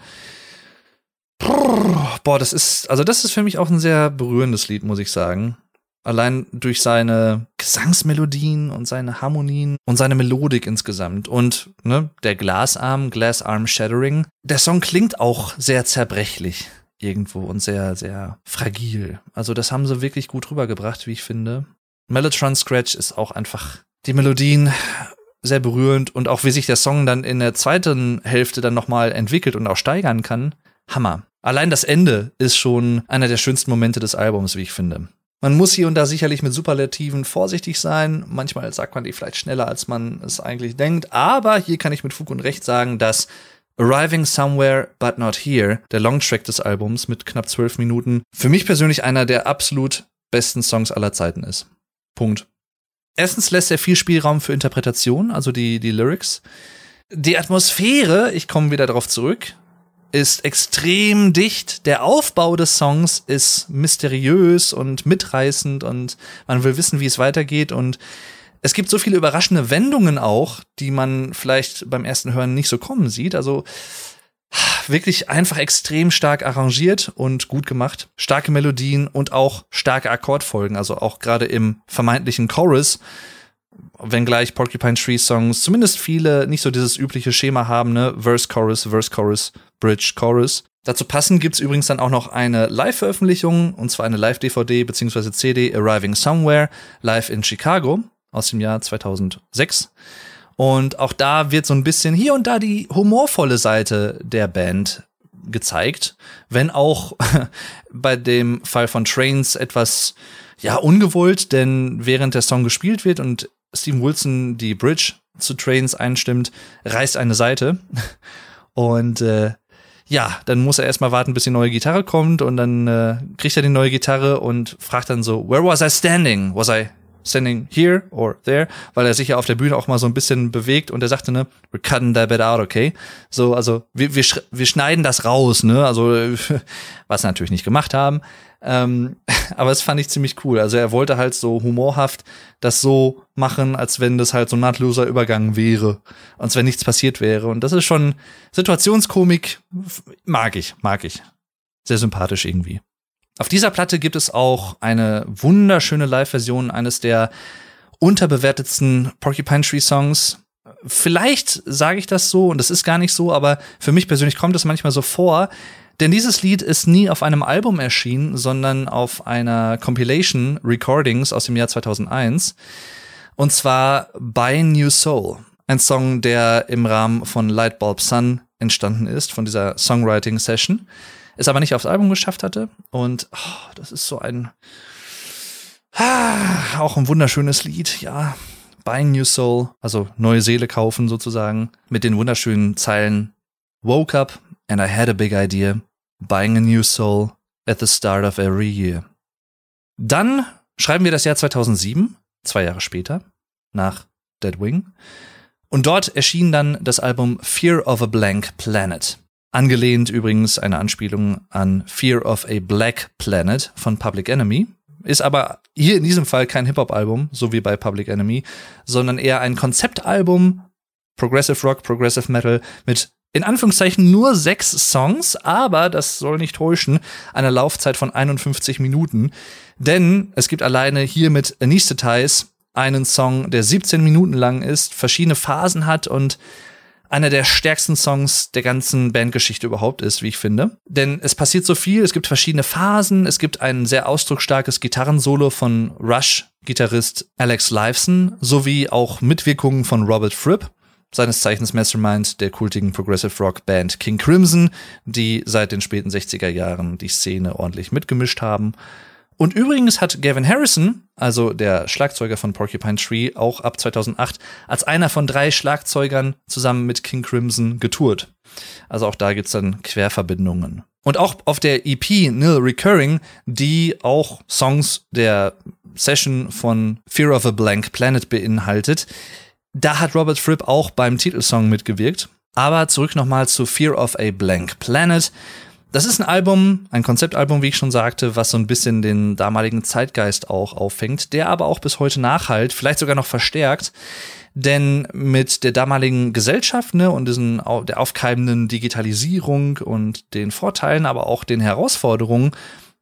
Boah, das ist, also das ist für mich auch ein sehr berührendes Lied, muss ich sagen. Allein durch seine Gesangsmelodien und seine Harmonien und seine Melodik insgesamt. Und ne, der Glasarm, Glass Arm Shattering. Der Song klingt auch sehr zerbrechlich irgendwo und sehr, sehr fragil. Also das haben sie wirklich gut rübergebracht, wie ich finde. Mellotron Scratch ist auch einfach die Melodien sehr berührend und auch wie sich der Song dann in der zweiten Hälfte dann nochmal entwickelt und auch steigern kann. Hammer. Allein das Ende ist schon einer der schönsten Momente des Albums, wie ich finde. Man muss hier und da sicherlich mit Superlativen vorsichtig sein. Manchmal sagt man die vielleicht schneller, als man es eigentlich denkt. Aber hier kann ich mit Fug und Recht sagen, dass Arriving Somewhere But Not Here, der Longtrack des Albums mit knapp zwölf Minuten, für mich persönlich einer der absolut besten Songs aller Zeiten ist. Punkt. Erstens lässt er viel Spielraum für Interpretation, also die, die Lyrics. Die Atmosphäre, ich komme wieder darauf zurück, ist extrem dicht. Der Aufbau des Songs ist mysteriös und mitreißend und man will wissen, wie es weitergeht und es gibt so viele überraschende Wendungen auch, die man vielleicht beim ersten Hören nicht so kommen sieht. Also wirklich einfach extrem stark arrangiert und gut gemacht. Starke Melodien und auch starke Akkordfolgen. Also auch gerade im vermeintlichen Chorus wenngleich Porcupine Tree Songs zumindest viele nicht so dieses übliche Schema haben, ne? Verse, Chorus, Verse, Chorus, Bridge, Chorus. Dazu passend gibt's übrigens dann auch noch eine Live-Veröffentlichung, und zwar eine Live-DVD bzw. CD Arriving Somewhere, live in Chicago aus dem Jahr 2006. Und auch da wird so ein bisschen hier und da die humorvolle Seite der Band gezeigt, wenn auch [laughs] bei dem Fall von Trains etwas ja ungewollt, denn während der Song gespielt wird und Steven Wilson die Bridge zu Trains einstimmt, reißt eine Seite und äh, ja, dann muss er erstmal warten, bis die neue Gitarre kommt und dann äh, kriegt er die neue Gitarre und fragt dann so, where was I standing? Was I standing here or there, weil er sich ja auf der Bühne auch mal so ein bisschen bewegt und er sagte, ne, we're cutting that bit out, okay? So, also wir, wir, wir schneiden das raus, ne? Also [laughs] was wir natürlich nicht gemacht haben. Ähm, [laughs] aber es fand ich ziemlich cool. Also er wollte halt so humorhaft das so machen, als wenn das halt so ein nahtloser Übergang wäre, als wenn nichts passiert wäre. Und das ist schon Situationskomik, mag ich, mag ich. Sehr sympathisch irgendwie. Auf dieser Platte gibt es auch eine wunderschöne Live-Version eines der unterbewertetsten Porcupine Tree Songs. Vielleicht sage ich das so und das ist gar nicht so, aber für mich persönlich kommt es manchmal so vor, denn dieses Lied ist nie auf einem Album erschienen, sondern auf einer Compilation Recordings aus dem Jahr 2001. Und zwar By New Soul. Ein Song, der im Rahmen von Lightbulb Sun entstanden ist, von dieser Songwriting Session es aber nicht aufs Album geschafft hatte. Und oh, das ist so ein ah, auch ein wunderschönes Lied, ja. Buying New Soul, also neue Seele kaufen sozusagen, mit den wunderschönen Zeilen Woke up and I had a big idea, buying a new soul at the start of every year. Dann schreiben wir das Jahr 2007, zwei Jahre später, nach Dead Wing. Und dort erschien dann das Album Fear of a Blank Planet. Angelehnt übrigens eine Anspielung an Fear of a Black Planet von Public Enemy. Ist aber hier in diesem Fall kein Hip-Hop-Album, so wie bei Public Enemy, sondern eher ein Konzeptalbum, Progressive Rock, Progressive Metal, mit in Anführungszeichen nur sechs Songs, aber das soll nicht täuschen, eine Laufzeit von 51 Minuten. Denn es gibt alleine hier mit Anesthetize einen Song, der 17 Minuten lang ist, verschiedene Phasen hat und einer der stärksten Songs der ganzen Bandgeschichte überhaupt ist, wie ich finde. Denn es passiert so viel, es gibt verschiedene Phasen, es gibt ein sehr ausdrucksstarkes Gitarrensolo von Rush-Gitarrist Alex Lifeson, sowie auch Mitwirkungen von Robert Fripp, seines Zeichens Mastermind der kultigen Progressive Rock Band King Crimson, die seit den späten 60er Jahren die Szene ordentlich mitgemischt haben. Und übrigens hat Gavin Harrison, also der Schlagzeuger von Porcupine Tree, auch ab 2008 als einer von drei Schlagzeugern zusammen mit King Crimson getourt. Also auch da gibt's dann Querverbindungen. Und auch auf der EP Nil Recurring, die auch Songs der Session von Fear of a Blank Planet beinhaltet, da hat Robert Fripp auch beim Titelsong mitgewirkt. Aber zurück nochmal zu Fear of a Blank Planet. Das ist ein Album, ein Konzeptalbum, wie ich schon sagte, was so ein bisschen den damaligen Zeitgeist auch auffängt, der aber auch bis heute nachhalt, vielleicht sogar noch verstärkt. Denn mit der damaligen Gesellschaft ne, und diesen, der aufkeimenden Digitalisierung und den Vorteilen, aber auch den Herausforderungen,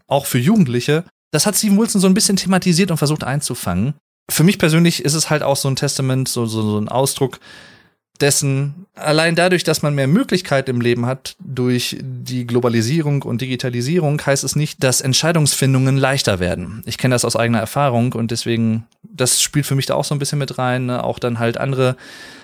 auch für Jugendliche, das hat Steven Wilson so ein bisschen thematisiert und versucht einzufangen. Für mich persönlich ist es halt auch so ein Testament, so, so, so ein Ausdruck dessen, allein dadurch, dass man mehr Möglichkeiten im Leben hat durch die Globalisierung und Digitalisierung, heißt es nicht, dass Entscheidungsfindungen leichter werden. Ich kenne das aus eigener Erfahrung und deswegen, das spielt für mich da auch so ein bisschen mit rein. Ne? Auch dann halt andere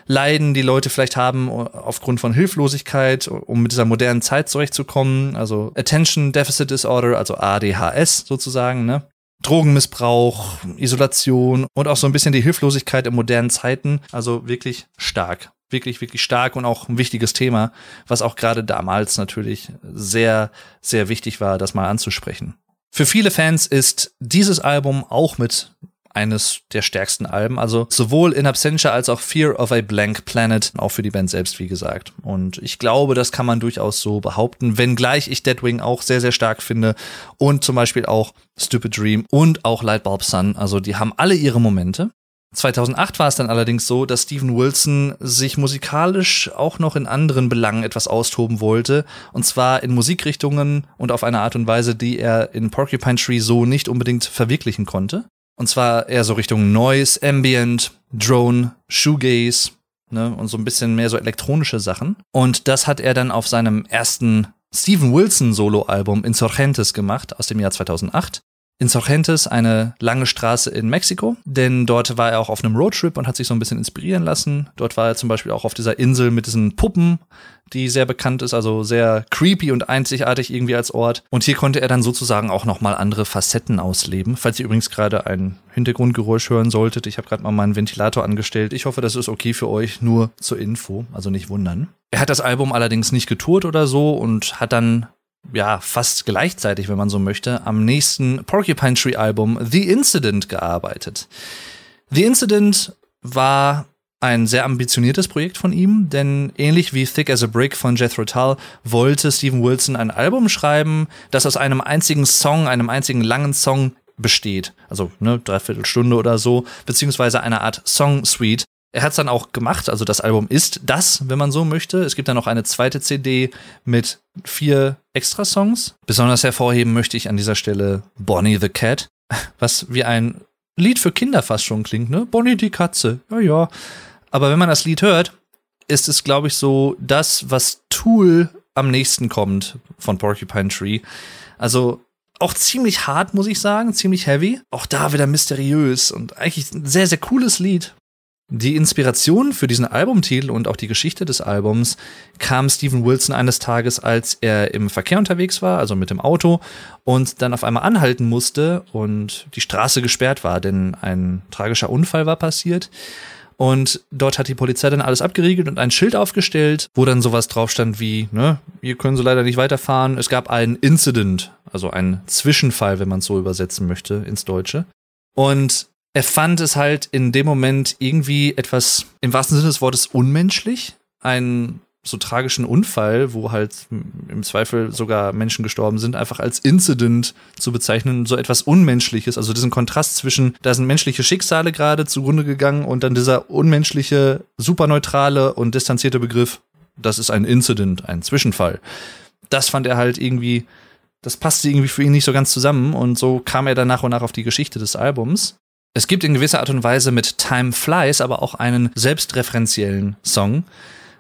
Leiden, die Leute vielleicht haben aufgrund von Hilflosigkeit, um mit dieser modernen Zeit zurechtzukommen. Also Attention Deficit Disorder, also ADHS sozusagen, ne? Drogenmissbrauch, Isolation und auch so ein bisschen die Hilflosigkeit in modernen Zeiten. Also wirklich stark wirklich, wirklich stark und auch ein wichtiges Thema, was auch gerade damals natürlich sehr, sehr wichtig war, das mal anzusprechen. Für viele Fans ist dieses Album auch mit eines der stärksten Alben. Also sowohl In Absentia als auch Fear of a Blank Planet, auch für die Band selbst, wie gesagt. Und ich glaube, das kann man durchaus so behaupten, wenngleich ich Deadwing auch sehr, sehr stark finde und zum Beispiel auch Stupid Dream und auch Lightbulb Sun. Also die haben alle ihre Momente. 2008 war es dann allerdings so, dass Steven Wilson sich musikalisch auch noch in anderen Belangen etwas austoben wollte, und zwar in Musikrichtungen und auf eine Art und Weise, die er in Porcupine Tree so nicht unbedingt verwirklichen konnte. Und zwar eher so Richtung Noise, Ambient, Drone, Shoegaze, ne, und so ein bisschen mehr so elektronische Sachen. Und das hat er dann auf seinem ersten Steven Wilson Soloalbum Insurgentes gemacht aus dem Jahr 2008. Insurgentes, eine lange Straße in Mexiko, denn dort war er auch auf einem Roadtrip und hat sich so ein bisschen inspirieren lassen. Dort war er zum Beispiel auch auf dieser Insel mit diesen Puppen, die sehr bekannt ist, also sehr creepy und einzigartig irgendwie als Ort. Und hier konnte er dann sozusagen auch nochmal andere Facetten ausleben. Falls ihr übrigens gerade ein Hintergrundgeräusch hören solltet, ich habe gerade mal meinen Ventilator angestellt. Ich hoffe, das ist okay für euch, nur zur Info, also nicht wundern. Er hat das Album allerdings nicht getourt oder so und hat dann ja, fast gleichzeitig, wenn man so möchte, am nächsten Porcupine Tree Album The Incident gearbeitet. The Incident war ein sehr ambitioniertes Projekt von ihm, denn ähnlich wie Thick as a Brick von Jethro Tull wollte Steven Wilson ein Album schreiben, das aus einem einzigen Song, einem einzigen langen Song besteht. Also, ne, dreiviertel Stunde oder so, beziehungsweise eine Art Song Suite, er hat es dann auch gemacht, also das Album ist das, wenn man so möchte. Es gibt dann noch eine zweite CD mit vier Extra-Songs. Besonders hervorheben möchte ich an dieser Stelle Bonnie the Cat, was wie ein Lied für Kinder fast schon klingt, ne? Bonnie die Katze, ja, ja. Aber wenn man das Lied hört, ist es, glaube ich, so das, was Tool am nächsten kommt von Porcupine Tree. Also auch ziemlich hart, muss ich sagen, ziemlich heavy. Auch da wieder mysteriös und eigentlich ein sehr, sehr cooles Lied. Die Inspiration für diesen Albumtitel und auch die Geschichte des Albums kam Steven Wilson eines Tages, als er im Verkehr unterwegs war, also mit dem Auto, und dann auf einmal anhalten musste und die Straße gesperrt war, denn ein tragischer Unfall war passiert. Und dort hat die Polizei dann alles abgeriegelt und ein Schild aufgestellt, wo dann sowas drauf stand wie, ne, hier können sie leider nicht weiterfahren. Es gab einen Incident, also einen Zwischenfall, wenn man es so übersetzen möchte ins Deutsche. Und er fand es halt in dem Moment irgendwie etwas, im wahrsten Sinne des Wortes, unmenschlich. Einen so tragischen Unfall, wo halt im Zweifel sogar Menschen gestorben sind, einfach als Incident zu bezeichnen, so etwas Unmenschliches. Also diesen Kontrast zwischen, da sind menschliche Schicksale gerade zugrunde gegangen und dann dieser unmenschliche, superneutrale und distanzierte Begriff, das ist ein Incident, ein Zwischenfall. Das fand er halt irgendwie, das passte irgendwie für ihn nicht so ganz zusammen und so kam er dann nach und nach auf die Geschichte des Albums. Es gibt in gewisser Art und Weise mit Time Flies aber auch einen selbstreferenziellen Song.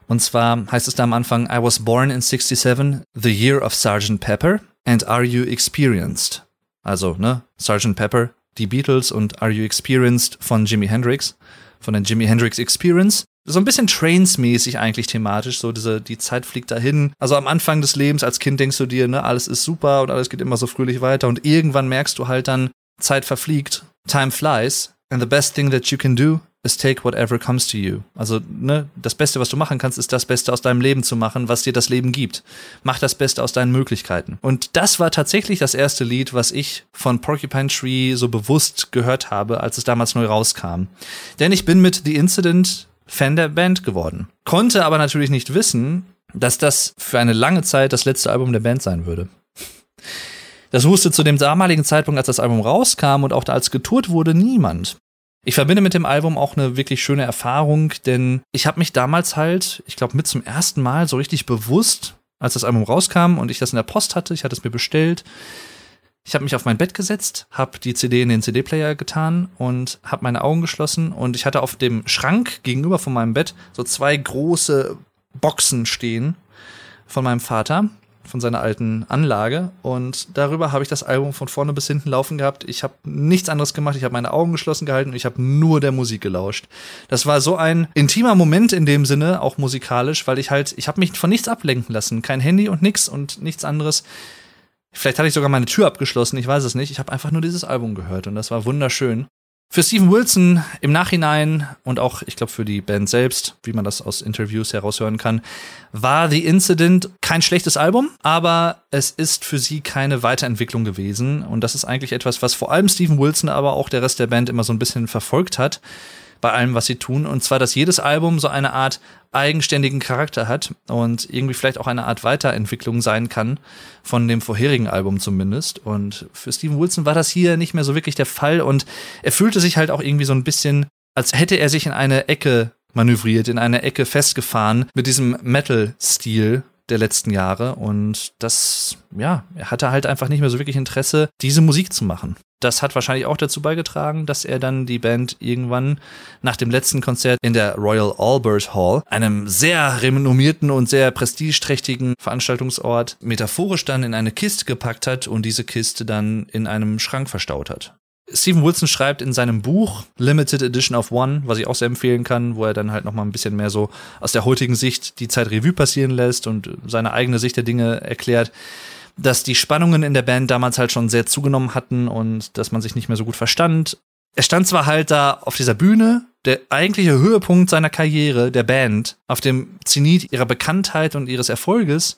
Und zwar heißt es da am Anfang, I was born in 67, the year of Sgt. Pepper, and are you experienced? Also, ne, Sgt. Pepper, die Beatles und Are You Experienced von Jimi Hendrix, von der Jimi Hendrix Experience. So ein bisschen Trains-mäßig eigentlich thematisch, so diese, die Zeit fliegt dahin. Also am Anfang des Lebens als Kind denkst du dir, ne, alles ist super und alles geht immer so fröhlich weiter und irgendwann merkst du halt dann, Zeit verfliegt time flies and the best thing that you can do is take whatever comes to you. Also, ne, das Beste, was du machen kannst, ist das Beste aus deinem Leben zu machen, was dir das Leben gibt. Mach das Beste aus deinen Möglichkeiten. Und das war tatsächlich das erste Lied, was ich von Porcupine Tree so bewusst gehört habe, als es damals neu rauskam. Denn ich bin mit The Incident Fan der Band geworden. Konnte aber natürlich nicht wissen, dass das für eine lange Zeit das letzte Album der Band sein würde. Das wusste zu dem damaligen Zeitpunkt, als das Album rauskam und auch da als getourt wurde, niemand. Ich verbinde mit dem Album auch eine wirklich schöne Erfahrung, denn ich habe mich damals halt, ich glaube, mit zum ersten Mal so richtig bewusst, als das Album rauskam und ich das in der Post hatte, ich hatte es mir bestellt, ich habe mich auf mein Bett gesetzt, habe die CD in den CD-Player getan und habe meine Augen geschlossen und ich hatte auf dem Schrank gegenüber von meinem Bett so zwei große Boxen stehen von meinem Vater von seiner alten Anlage und darüber habe ich das Album von vorne bis hinten laufen gehabt. Ich habe nichts anderes gemacht, ich habe meine Augen geschlossen gehalten und ich habe nur der Musik gelauscht. Das war so ein intimer Moment in dem Sinne, auch musikalisch, weil ich halt, ich habe mich von nichts ablenken lassen, kein Handy und nix und nichts anderes. Vielleicht hatte ich sogar meine Tür abgeschlossen, ich weiß es nicht. Ich habe einfach nur dieses Album gehört und das war wunderschön. Für Steven Wilson im Nachhinein und auch, ich glaube, für die Band selbst, wie man das aus Interviews heraushören kann, war The Incident kein schlechtes Album, aber es ist für sie keine Weiterentwicklung gewesen. Und das ist eigentlich etwas, was vor allem Steven Wilson, aber auch der Rest der Band immer so ein bisschen verfolgt hat bei allem, was sie tun. Und zwar, dass jedes Album so eine Art eigenständigen Charakter hat und irgendwie vielleicht auch eine Art Weiterentwicklung sein kann, von dem vorherigen Album zumindest. Und für Steven Wilson war das hier nicht mehr so wirklich der Fall und er fühlte sich halt auch irgendwie so ein bisschen, als hätte er sich in eine Ecke manövriert, in eine Ecke festgefahren mit diesem Metal-Stil, der letzten Jahre und das, ja, er hatte halt einfach nicht mehr so wirklich Interesse, diese Musik zu machen. Das hat wahrscheinlich auch dazu beigetragen, dass er dann die Band irgendwann nach dem letzten Konzert in der Royal Albert Hall, einem sehr renommierten und sehr prestigeträchtigen Veranstaltungsort, metaphorisch dann in eine Kiste gepackt hat und diese Kiste dann in einem Schrank verstaut hat. Steven Wilson schreibt in seinem Buch Limited Edition of One, was ich auch sehr empfehlen kann, wo er dann halt nochmal ein bisschen mehr so aus der heutigen Sicht die Zeit Revue passieren lässt und seine eigene Sicht der Dinge erklärt, dass die Spannungen in der Band damals halt schon sehr zugenommen hatten und dass man sich nicht mehr so gut verstand. Er stand zwar halt da auf dieser Bühne, der eigentliche Höhepunkt seiner Karriere, der Band, auf dem Zenit ihrer Bekanntheit und ihres Erfolges,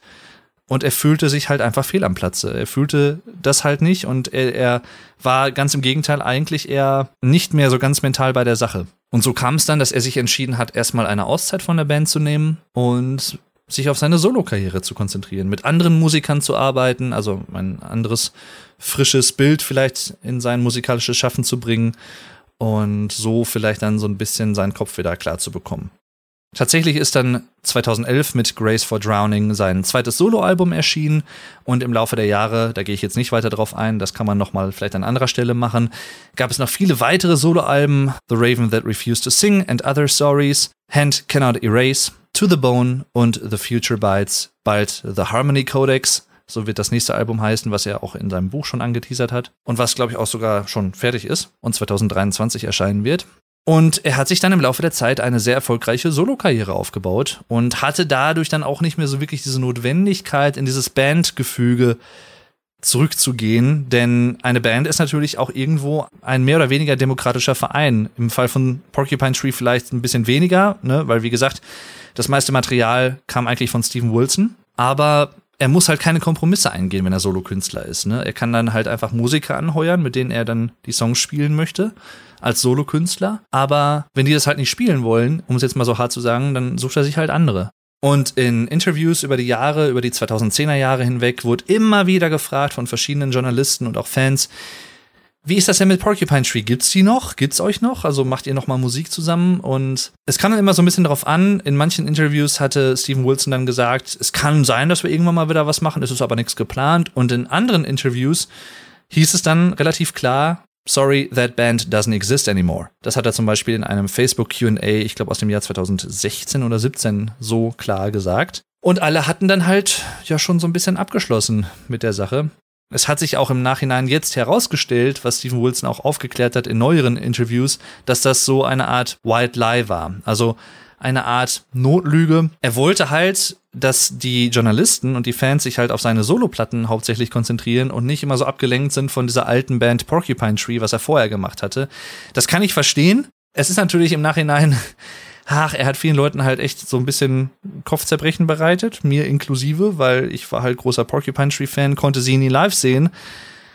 und er fühlte sich halt einfach fehl am Platze. Er fühlte das halt nicht und er, er war ganz im Gegenteil eigentlich eher nicht mehr so ganz mental bei der Sache. Und so kam es dann, dass er sich entschieden hat, erstmal eine Auszeit von der Band zu nehmen und sich auf seine Solokarriere zu konzentrieren, mit anderen Musikern zu arbeiten, also ein anderes frisches Bild vielleicht in sein musikalisches Schaffen zu bringen und so vielleicht dann so ein bisschen seinen Kopf wieder klar zu bekommen. Tatsächlich ist dann 2011 mit Grace for Drowning sein zweites Soloalbum erschienen und im Laufe der Jahre, da gehe ich jetzt nicht weiter drauf ein, das kann man nochmal vielleicht an anderer Stelle machen, gab es noch viele weitere Soloalben, The Raven That Refused to Sing and Other Stories, Hand Cannot Erase, To the Bone und The Future Bites, bald The Harmony Codex, so wird das nächste Album heißen, was er auch in seinem Buch schon angeteasert hat und was, glaube ich, auch sogar schon fertig ist und 2023 erscheinen wird. Und er hat sich dann im Laufe der Zeit eine sehr erfolgreiche Solokarriere aufgebaut und hatte dadurch dann auch nicht mehr so wirklich diese Notwendigkeit, in dieses Bandgefüge zurückzugehen, denn eine Band ist natürlich auch irgendwo ein mehr oder weniger demokratischer Verein. Im Fall von Porcupine Tree vielleicht ein bisschen weniger, ne, weil wie gesagt, das meiste Material kam eigentlich von Steven Wilson, aber er muss halt keine Kompromisse eingehen, wenn er Solokünstler ist. Ne? Er kann dann halt einfach Musiker anheuern, mit denen er dann die Songs spielen möchte als Solokünstler. Aber wenn die das halt nicht spielen wollen, um es jetzt mal so hart zu sagen, dann sucht er sich halt andere. Und in Interviews über die Jahre, über die 2010er Jahre hinweg, wurde immer wieder gefragt von verschiedenen Journalisten und auch Fans, wie ist das denn mit Porcupine Tree? Gibt's die noch? Gibt's euch noch? Also macht ihr noch mal Musik zusammen? Und es kam dann immer so ein bisschen darauf an. In manchen Interviews hatte Steven Wilson dann gesagt, es kann sein, dass wir irgendwann mal wieder was machen, es ist aber nichts geplant. Und in anderen Interviews hieß es dann relativ klar, Sorry, that band doesn't exist anymore. Das hat er zum Beispiel in einem Facebook QA, ich glaube aus dem Jahr 2016 oder 17, so klar gesagt. Und alle hatten dann halt ja schon so ein bisschen abgeschlossen mit der Sache. Es hat sich auch im Nachhinein jetzt herausgestellt, was Stephen Wilson auch aufgeklärt hat in neueren Interviews, dass das so eine Art White Lie war. Also eine Art Notlüge. Er wollte halt, dass die Journalisten und die Fans sich halt auf seine Soloplatten hauptsächlich konzentrieren und nicht immer so abgelenkt sind von dieser alten Band Porcupine Tree, was er vorher gemacht hatte. Das kann ich verstehen. Es ist natürlich im Nachhinein, [laughs] ach, er hat vielen Leuten halt echt so ein bisschen Kopfzerbrechen bereitet, mir inklusive, weil ich war halt großer Porcupine Tree Fan, konnte sie nie live sehen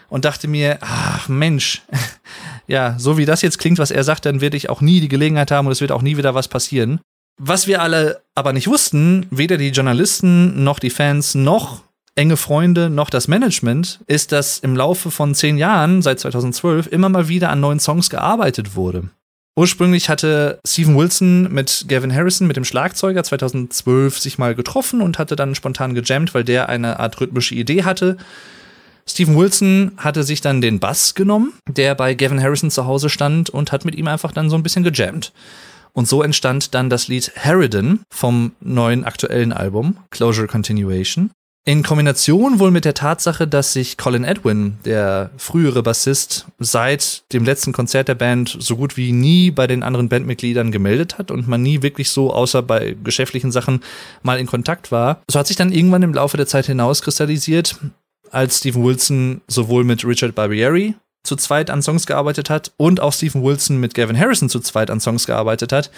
und dachte mir, ach Mensch, [laughs] ja, so wie das jetzt klingt, was er sagt, dann werde ich auch nie die Gelegenheit haben und es wird auch nie wieder was passieren. Was wir alle aber nicht wussten, weder die Journalisten noch die Fans noch enge Freunde noch das Management, ist, dass im Laufe von zehn Jahren, seit 2012, immer mal wieder an neuen Songs gearbeitet wurde. Ursprünglich hatte Steven Wilson mit Gavin Harrison, mit dem Schlagzeuger, 2012 sich mal getroffen und hatte dann spontan gejammt, weil der eine Art rhythmische Idee hatte. Steven Wilson hatte sich dann den Bass genommen, der bei Gavin Harrison zu Hause stand und hat mit ihm einfach dann so ein bisschen gejammt. Und so entstand dann das Lied Harridan vom neuen aktuellen Album Closure Continuation. In Kombination wohl mit der Tatsache, dass sich Colin Edwin, der frühere Bassist, seit dem letzten Konzert der Band so gut wie nie bei den anderen Bandmitgliedern gemeldet hat und man nie wirklich so, außer bei geschäftlichen Sachen, mal in Kontakt war. So hat sich dann irgendwann im Laufe der Zeit hinauskristallisiert, als Stephen Wilson sowohl mit Richard Barbieri zu zweit an Songs gearbeitet hat und auch Stephen Wilson mit Gavin Harrison zu zweit an Songs gearbeitet hat,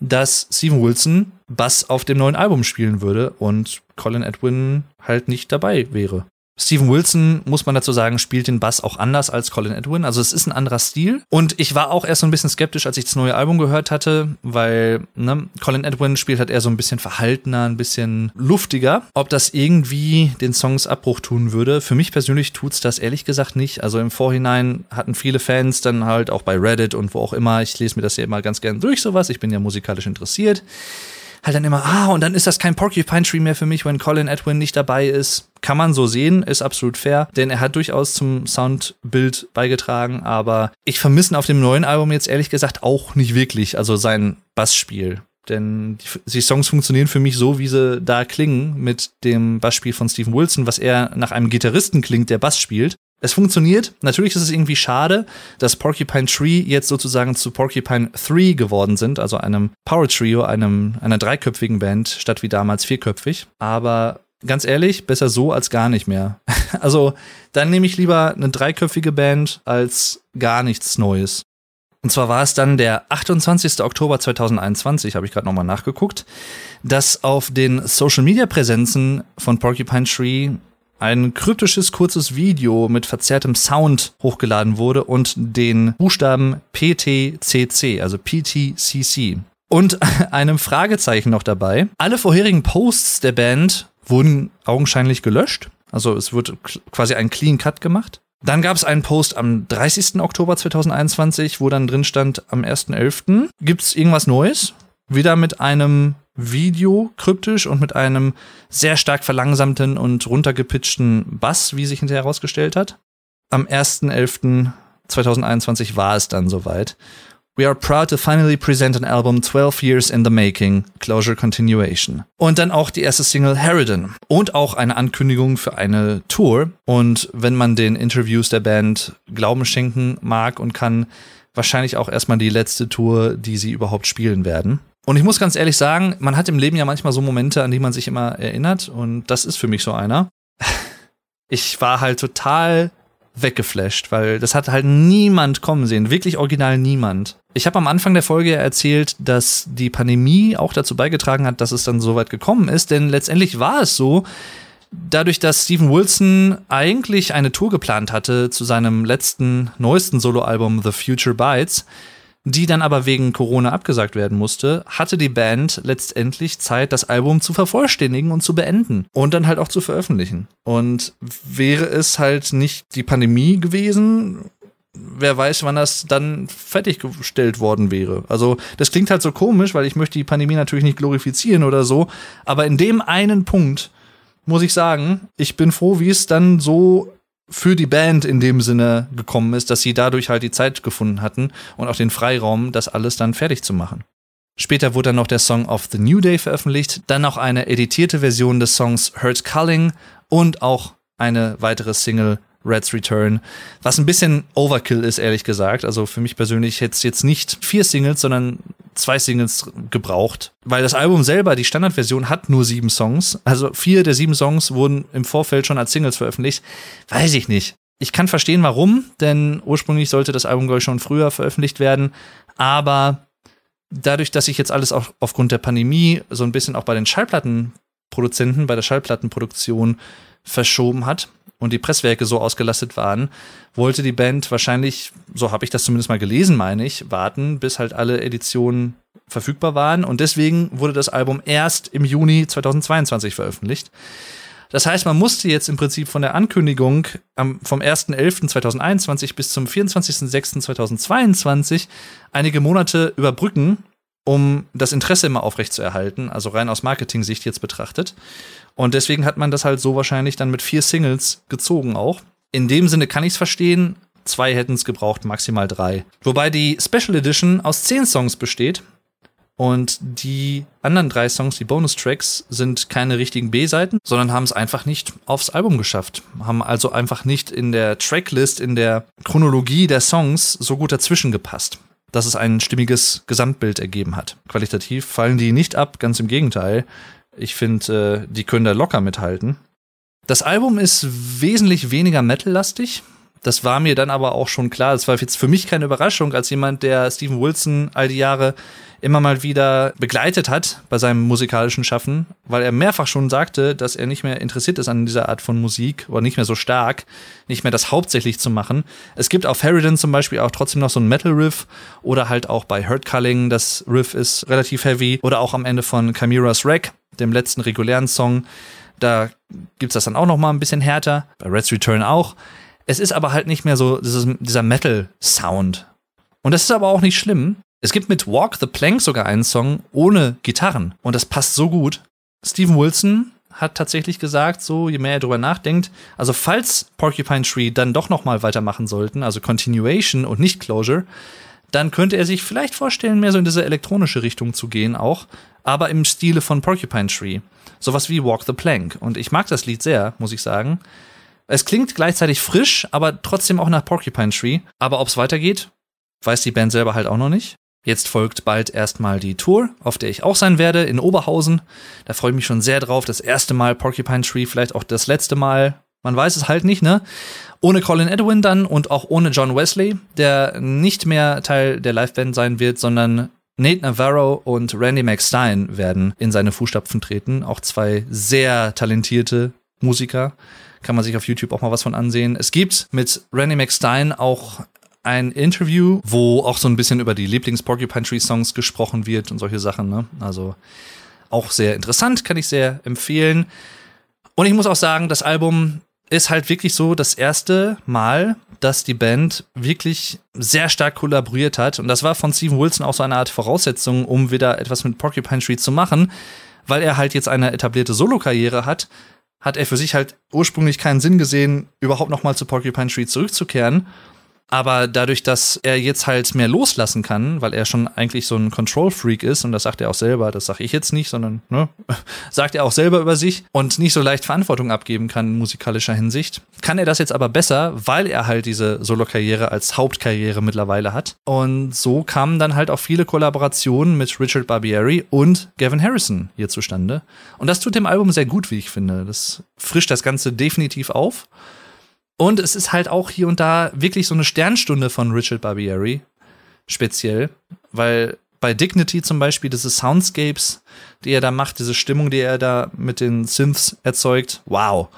dass Stephen Wilson Bass auf dem neuen Album spielen würde und Colin Edwin halt nicht dabei wäre. Steven Wilson, muss man dazu sagen, spielt den Bass auch anders als Colin Edwin. Also es ist ein anderer Stil. Und ich war auch erst so ein bisschen skeptisch, als ich das neue Album gehört hatte, weil ne, Colin Edwin spielt halt eher so ein bisschen verhaltener, ein bisschen luftiger. Ob das irgendwie den Songs Abbruch tun würde. Für mich persönlich tut's das ehrlich gesagt nicht. Also im Vorhinein hatten viele Fans dann halt auch bei Reddit und wo auch immer, ich lese mir das ja immer ganz gern durch, sowas. Ich bin ja musikalisch interessiert halt dann immer, ah, und dann ist das kein Porcupine Tree mehr für mich, wenn Colin Edwin nicht dabei ist. Kann man so sehen, ist absolut fair, denn er hat durchaus zum Soundbild beigetragen, aber ich vermisse auf dem neuen Album jetzt ehrlich gesagt auch nicht wirklich, also sein Bassspiel. Denn die, die, Songs funktionieren für mich so, wie sie da klingen, mit dem Bassspiel von Stephen Wilson, was er nach einem Gitarristen klingt, der Bass spielt. Es funktioniert. Natürlich ist es irgendwie schade, dass Porcupine Tree jetzt sozusagen zu Porcupine 3 geworden sind, also einem Power Trio, einem, einer dreiköpfigen Band, statt wie damals vierköpfig. Aber ganz ehrlich, besser so als gar nicht mehr. [laughs] also dann nehme ich lieber eine dreiköpfige Band als gar nichts Neues. Und zwar war es dann der 28. Oktober 2021, habe ich gerade nochmal nachgeguckt, dass auf den Social-Media-Präsenzen von Porcupine Tree ein kryptisches kurzes Video mit verzerrtem Sound hochgeladen wurde und den Buchstaben PTCC, also PTCC. Und [laughs] einem Fragezeichen noch dabei. Alle vorherigen Posts der Band wurden augenscheinlich gelöscht. Also es wird quasi ein Clean Cut gemacht. Dann gab es einen Post am 30. Oktober 2021, wo dann drin stand, am 1.11. gibt es irgendwas Neues. Wieder mit einem Video kryptisch und mit einem sehr stark verlangsamten und runtergepitchten Bass, wie sich hinterher herausgestellt hat. Am 1.11.2021 war es dann soweit. We are proud to finally present an album 12 years in the making, Closure Continuation. Und dann auch die erste Single Harridan. Und auch eine Ankündigung für eine Tour. Und wenn man den Interviews der Band Glauben schenken mag und kann, wahrscheinlich auch erstmal die letzte Tour, die sie überhaupt spielen werden. Und ich muss ganz ehrlich sagen, man hat im Leben ja manchmal so Momente, an die man sich immer erinnert. Und das ist für mich so einer. [laughs] Ich war halt total weggeflasht, weil das hat halt niemand kommen sehen. Wirklich original niemand. Ich habe am Anfang der Folge erzählt, dass die Pandemie auch dazu beigetragen hat, dass es dann so weit gekommen ist. Denn letztendlich war es so, dadurch, dass Steven Wilson eigentlich eine Tour geplant hatte zu seinem letzten, neuesten Soloalbum The Future Bites, die dann aber wegen Corona abgesagt werden musste, hatte die Band letztendlich Zeit, das Album zu vervollständigen und zu beenden und dann halt auch zu veröffentlichen. Und wäre es halt nicht die Pandemie gewesen, wer weiß, wann das dann fertiggestellt worden wäre. Also das klingt halt so komisch, weil ich möchte die Pandemie natürlich nicht glorifizieren oder so, aber in dem einen Punkt muss ich sagen, ich bin froh, wie es dann so für die Band in dem Sinne gekommen ist, dass sie dadurch halt die Zeit gefunden hatten und auch den Freiraum, das alles dann fertig zu machen. Später wurde dann noch der Song of the New Day veröffentlicht, dann noch eine editierte Version des Songs Hurt Culling und auch eine weitere Single Red's Return, was ein bisschen Overkill ist, ehrlich gesagt. Also für mich persönlich hätte es jetzt nicht vier Singles, sondern zwei Singles gebraucht, weil das Album selber, die Standardversion, hat nur sieben Songs. Also vier der sieben Songs wurden im Vorfeld schon als Singles veröffentlicht. Weiß ich nicht. Ich kann verstehen, warum, denn ursprünglich sollte das Album, glaube ich, schon früher veröffentlicht werden. Aber dadurch, dass sich jetzt alles auch aufgrund der Pandemie so ein bisschen auch bei den Schallplattenproduzenten, bei der Schallplattenproduktion verschoben hat, und die Presswerke so ausgelastet waren, wollte die Band wahrscheinlich, so habe ich das zumindest mal gelesen, meine ich, warten, bis halt alle Editionen verfügbar waren. Und deswegen wurde das Album erst im Juni 2022 veröffentlicht. Das heißt, man musste jetzt im Prinzip von der Ankündigung am, vom 1.11.2021 bis zum 24.06.2022 einige Monate überbrücken, um das Interesse immer aufrechtzuerhalten, also rein aus Marketing-Sicht jetzt betrachtet. Und deswegen hat man das halt so wahrscheinlich dann mit vier Singles gezogen auch. In dem Sinne kann ich es verstehen. Zwei hätten es gebraucht, maximal drei. Wobei die Special Edition aus zehn Songs besteht. Und die anderen drei Songs, die Bonustracks, sind keine richtigen B-Seiten, sondern haben es einfach nicht aufs Album geschafft. Haben also einfach nicht in der Tracklist, in der Chronologie der Songs so gut dazwischen gepasst dass es ein stimmiges Gesamtbild ergeben hat. Qualitativ fallen die nicht ab, ganz im Gegenteil. Ich finde, äh, die können da locker mithalten. Das Album ist wesentlich weniger metal-lastig. Das war mir dann aber auch schon klar. Das war jetzt für mich keine Überraschung, als jemand, der Steven Wilson all die Jahre immer mal wieder begleitet hat bei seinem musikalischen Schaffen, weil er mehrfach schon sagte, dass er nicht mehr interessiert ist an dieser Art von Musik oder nicht mehr so stark, nicht mehr das hauptsächlich zu machen. Es gibt auf Harridan zum Beispiel auch trotzdem noch so ein Metal-Riff oder halt auch bei Hurt Culling, das Riff ist relativ heavy oder auch am Ende von Chimera's Wreck, dem letzten regulären Song. Da gibt's das dann auch noch mal ein bisschen härter, bei Red's Return auch. Es ist aber halt nicht mehr so dieser Metal-Sound. Und das ist aber auch nicht schlimm. Es gibt mit Walk the Plank sogar einen Song ohne Gitarren und das passt so gut. Steven Wilson hat tatsächlich gesagt, so je mehr er drüber nachdenkt, also falls Porcupine Tree dann doch noch mal weitermachen sollten, also Continuation und nicht Closure, dann könnte er sich vielleicht vorstellen, mehr so in diese elektronische Richtung zu gehen auch, aber im Stile von Porcupine Tree. Sowas wie Walk the Plank. Und ich mag das Lied sehr, muss ich sagen. Es klingt gleichzeitig frisch, aber trotzdem auch nach Porcupine Tree. Aber ob es weitergeht, weiß die Band selber halt auch noch nicht. Jetzt folgt bald erstmal die Tour, auf der ich auch sein werde, in Oberhausen. Da freue ich mich schon sehr drauf. Das erste Mal Porcupine Tree, vielleicht auch das letzte Mal. Man weiß es halt nicht, ne? Ohne Colin Edwin dann und auch ohne John Wesley, der nicht mehr Teil der Liveband sein wird, sondern Nate Navarro und Randy McStein werden in seine Fußstapfen treten. Auch zwei sehr talentierte Musiker. Kann man sich auf YouTube auch mal was von ansehen. Es gibt mit Randy McStein auch ein Interview, wo auch so ein bisschen über die Lieblings-Porcupine Tree Songs gesprochen wird und solche Sachen. Ne? Also auch sehr interessant, kann ich sehr empfehlen. Und ich muss auch sagen, das Album ist halt wirklich so das erste Mal, dass die Band wirklich sehr stark kollaboriert hat. Und das war von Steven Wilson auch so eine Art Voraussetzung, um wieder etwas mit Porcupine Tree zu machen, weil er halt jetzt eine etablierte Solo-Karriere hat, hat er für sich halt ursprünglich keinen Sinn gesehen, überhaupt nochmal zu Porcupine Tree zurückzukehren. Aber dadurch, dass er jetzt halt mehr loslassen kann, weil er schon eigentlich so ein Control-Freak ist, und das sagt er auch selber, das sage ich jetzt nicht, sondern ne, [laughs] sagt er auch selber über sich und nicht so leicht Verantwortung abgeben kann in musikalischer Hinsicht, kann er das jetzt aber besser, weil er halt diese Solo-Karriere als Hauptkarriere mittlerweile hat. Und so kamen dann halt auch viele Kollaborationen mit Richard Barbieri und Gavin Harrison hier zustande. Und das tut dem Album sehr gut, wie ich finde. Das frischt das Ganze definitiv auf. Und es ist halt auch hier und da wirklich so eine Sternstunde von Richard Barbieri, speziell, weil bei Dignity zum Beispiel diese Soundscapes, die er da macht, diese Stimmung, die er da mit den Synths erzeugt, wow.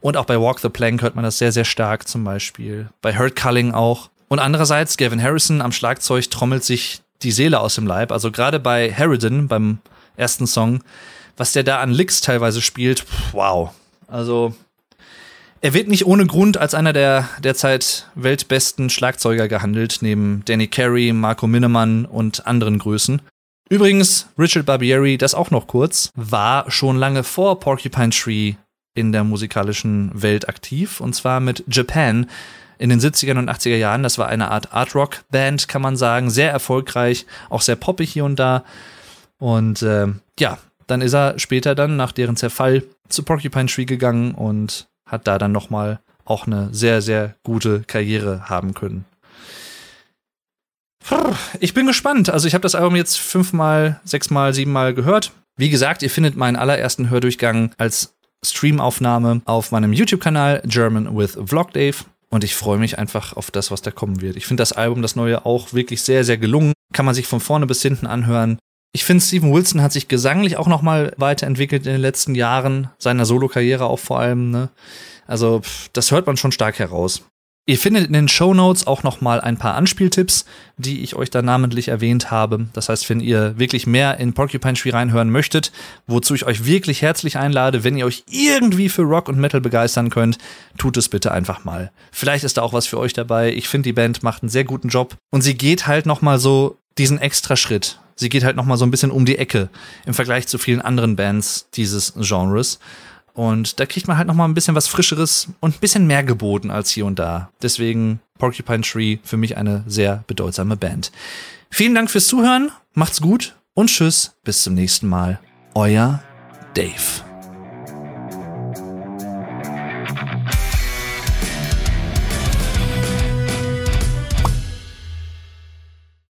Und auch bei Walk the Plank hört man das sehr, sehr stark zum Beispiel. Bei Hurt Culling auch. Und andererseits, Gavin Harrison am Schlagzeug trommelt sich die Seele aus dem Leib. Also gerade bei Harridan, beim ersten Song, was der da an Licks teilweise spielt, wow. Also er wird nicht ohne Grund als einer der derzeit weltbesten Schlagzeuger gehandelt, neben Danny Carey, Marco Minnemann und anderen Größen. Übrigens, Richard Barbieri, das auch noch kurz, war schon lange vor Porcupine Tree in der musikalischen Welt aktiv, und zwar mit Japan in den 70er und 80er Jahren. Das war eine Art Art-Rock-Band, kann man sagen, sehr erfolgreich, auch sehr poppig hier und da. Und äh, ja, dann ist er später dann nach deren Zerfall zu Porcupine Tree gegangen und hat da dann nochmal auch eine sehr, sehr gute Karriere haben können. Ich bin gespannt. Also ich habe das Album jetzt fünfmal, sechsmal, siebenmal gehört. Wie gesagt, ihr findet meinen allerersten Hördurchgang als Streamaufnahme auf meinem YouTube-Kanal German with Vlog Dave. Und ich freue mich einfach auf das, was da kommen wird. Ich finde das Album, das neue, auch wirklich sehr, sehr gelungen. Kann man sich von vorne bis hinten anhören. Ich finde, Steven Wilson hat sich gesanglich auch noch mal weiterentwickelt in den letzten Jahren, seiner Solo-Karriere auch vor allem. Ne? Also das hört man schon stark heraus. Ihr findet in den Show Notes auch noch mal ein paar Anspieltipps, die ich euch da namentlich erwähnt habe. Das heißt, wenn ihr wirklich mehr in Porcupine Tree reinhören möchtet, wozu ich euch wirklich herzlich einlade, wenn ihr euch irgendwie für Rock und Metal begeistern könnt, tut es bitte einfach mal. Vielleicht ist da auch was für euch dabei. Ich finde, die Band macht einen sehr guten Job und sie geht halt noch mal so diesen extra Schritt sie geht halt noch mal so ein bisschen um die Ecke im Vergleich zu vielen anderen Bands dieses Genres. Und da kriegt man halt noch mal ein bisschen was Frischeres und ein bisschen mehr geboten als hier und da. Deswegen Porcupine Tree für mich eine sehr bedeutsame Band. Vielen Dank fürs Zuhören, macht's gut und tschüss, bis zum nächsten Mal. Euer Dave.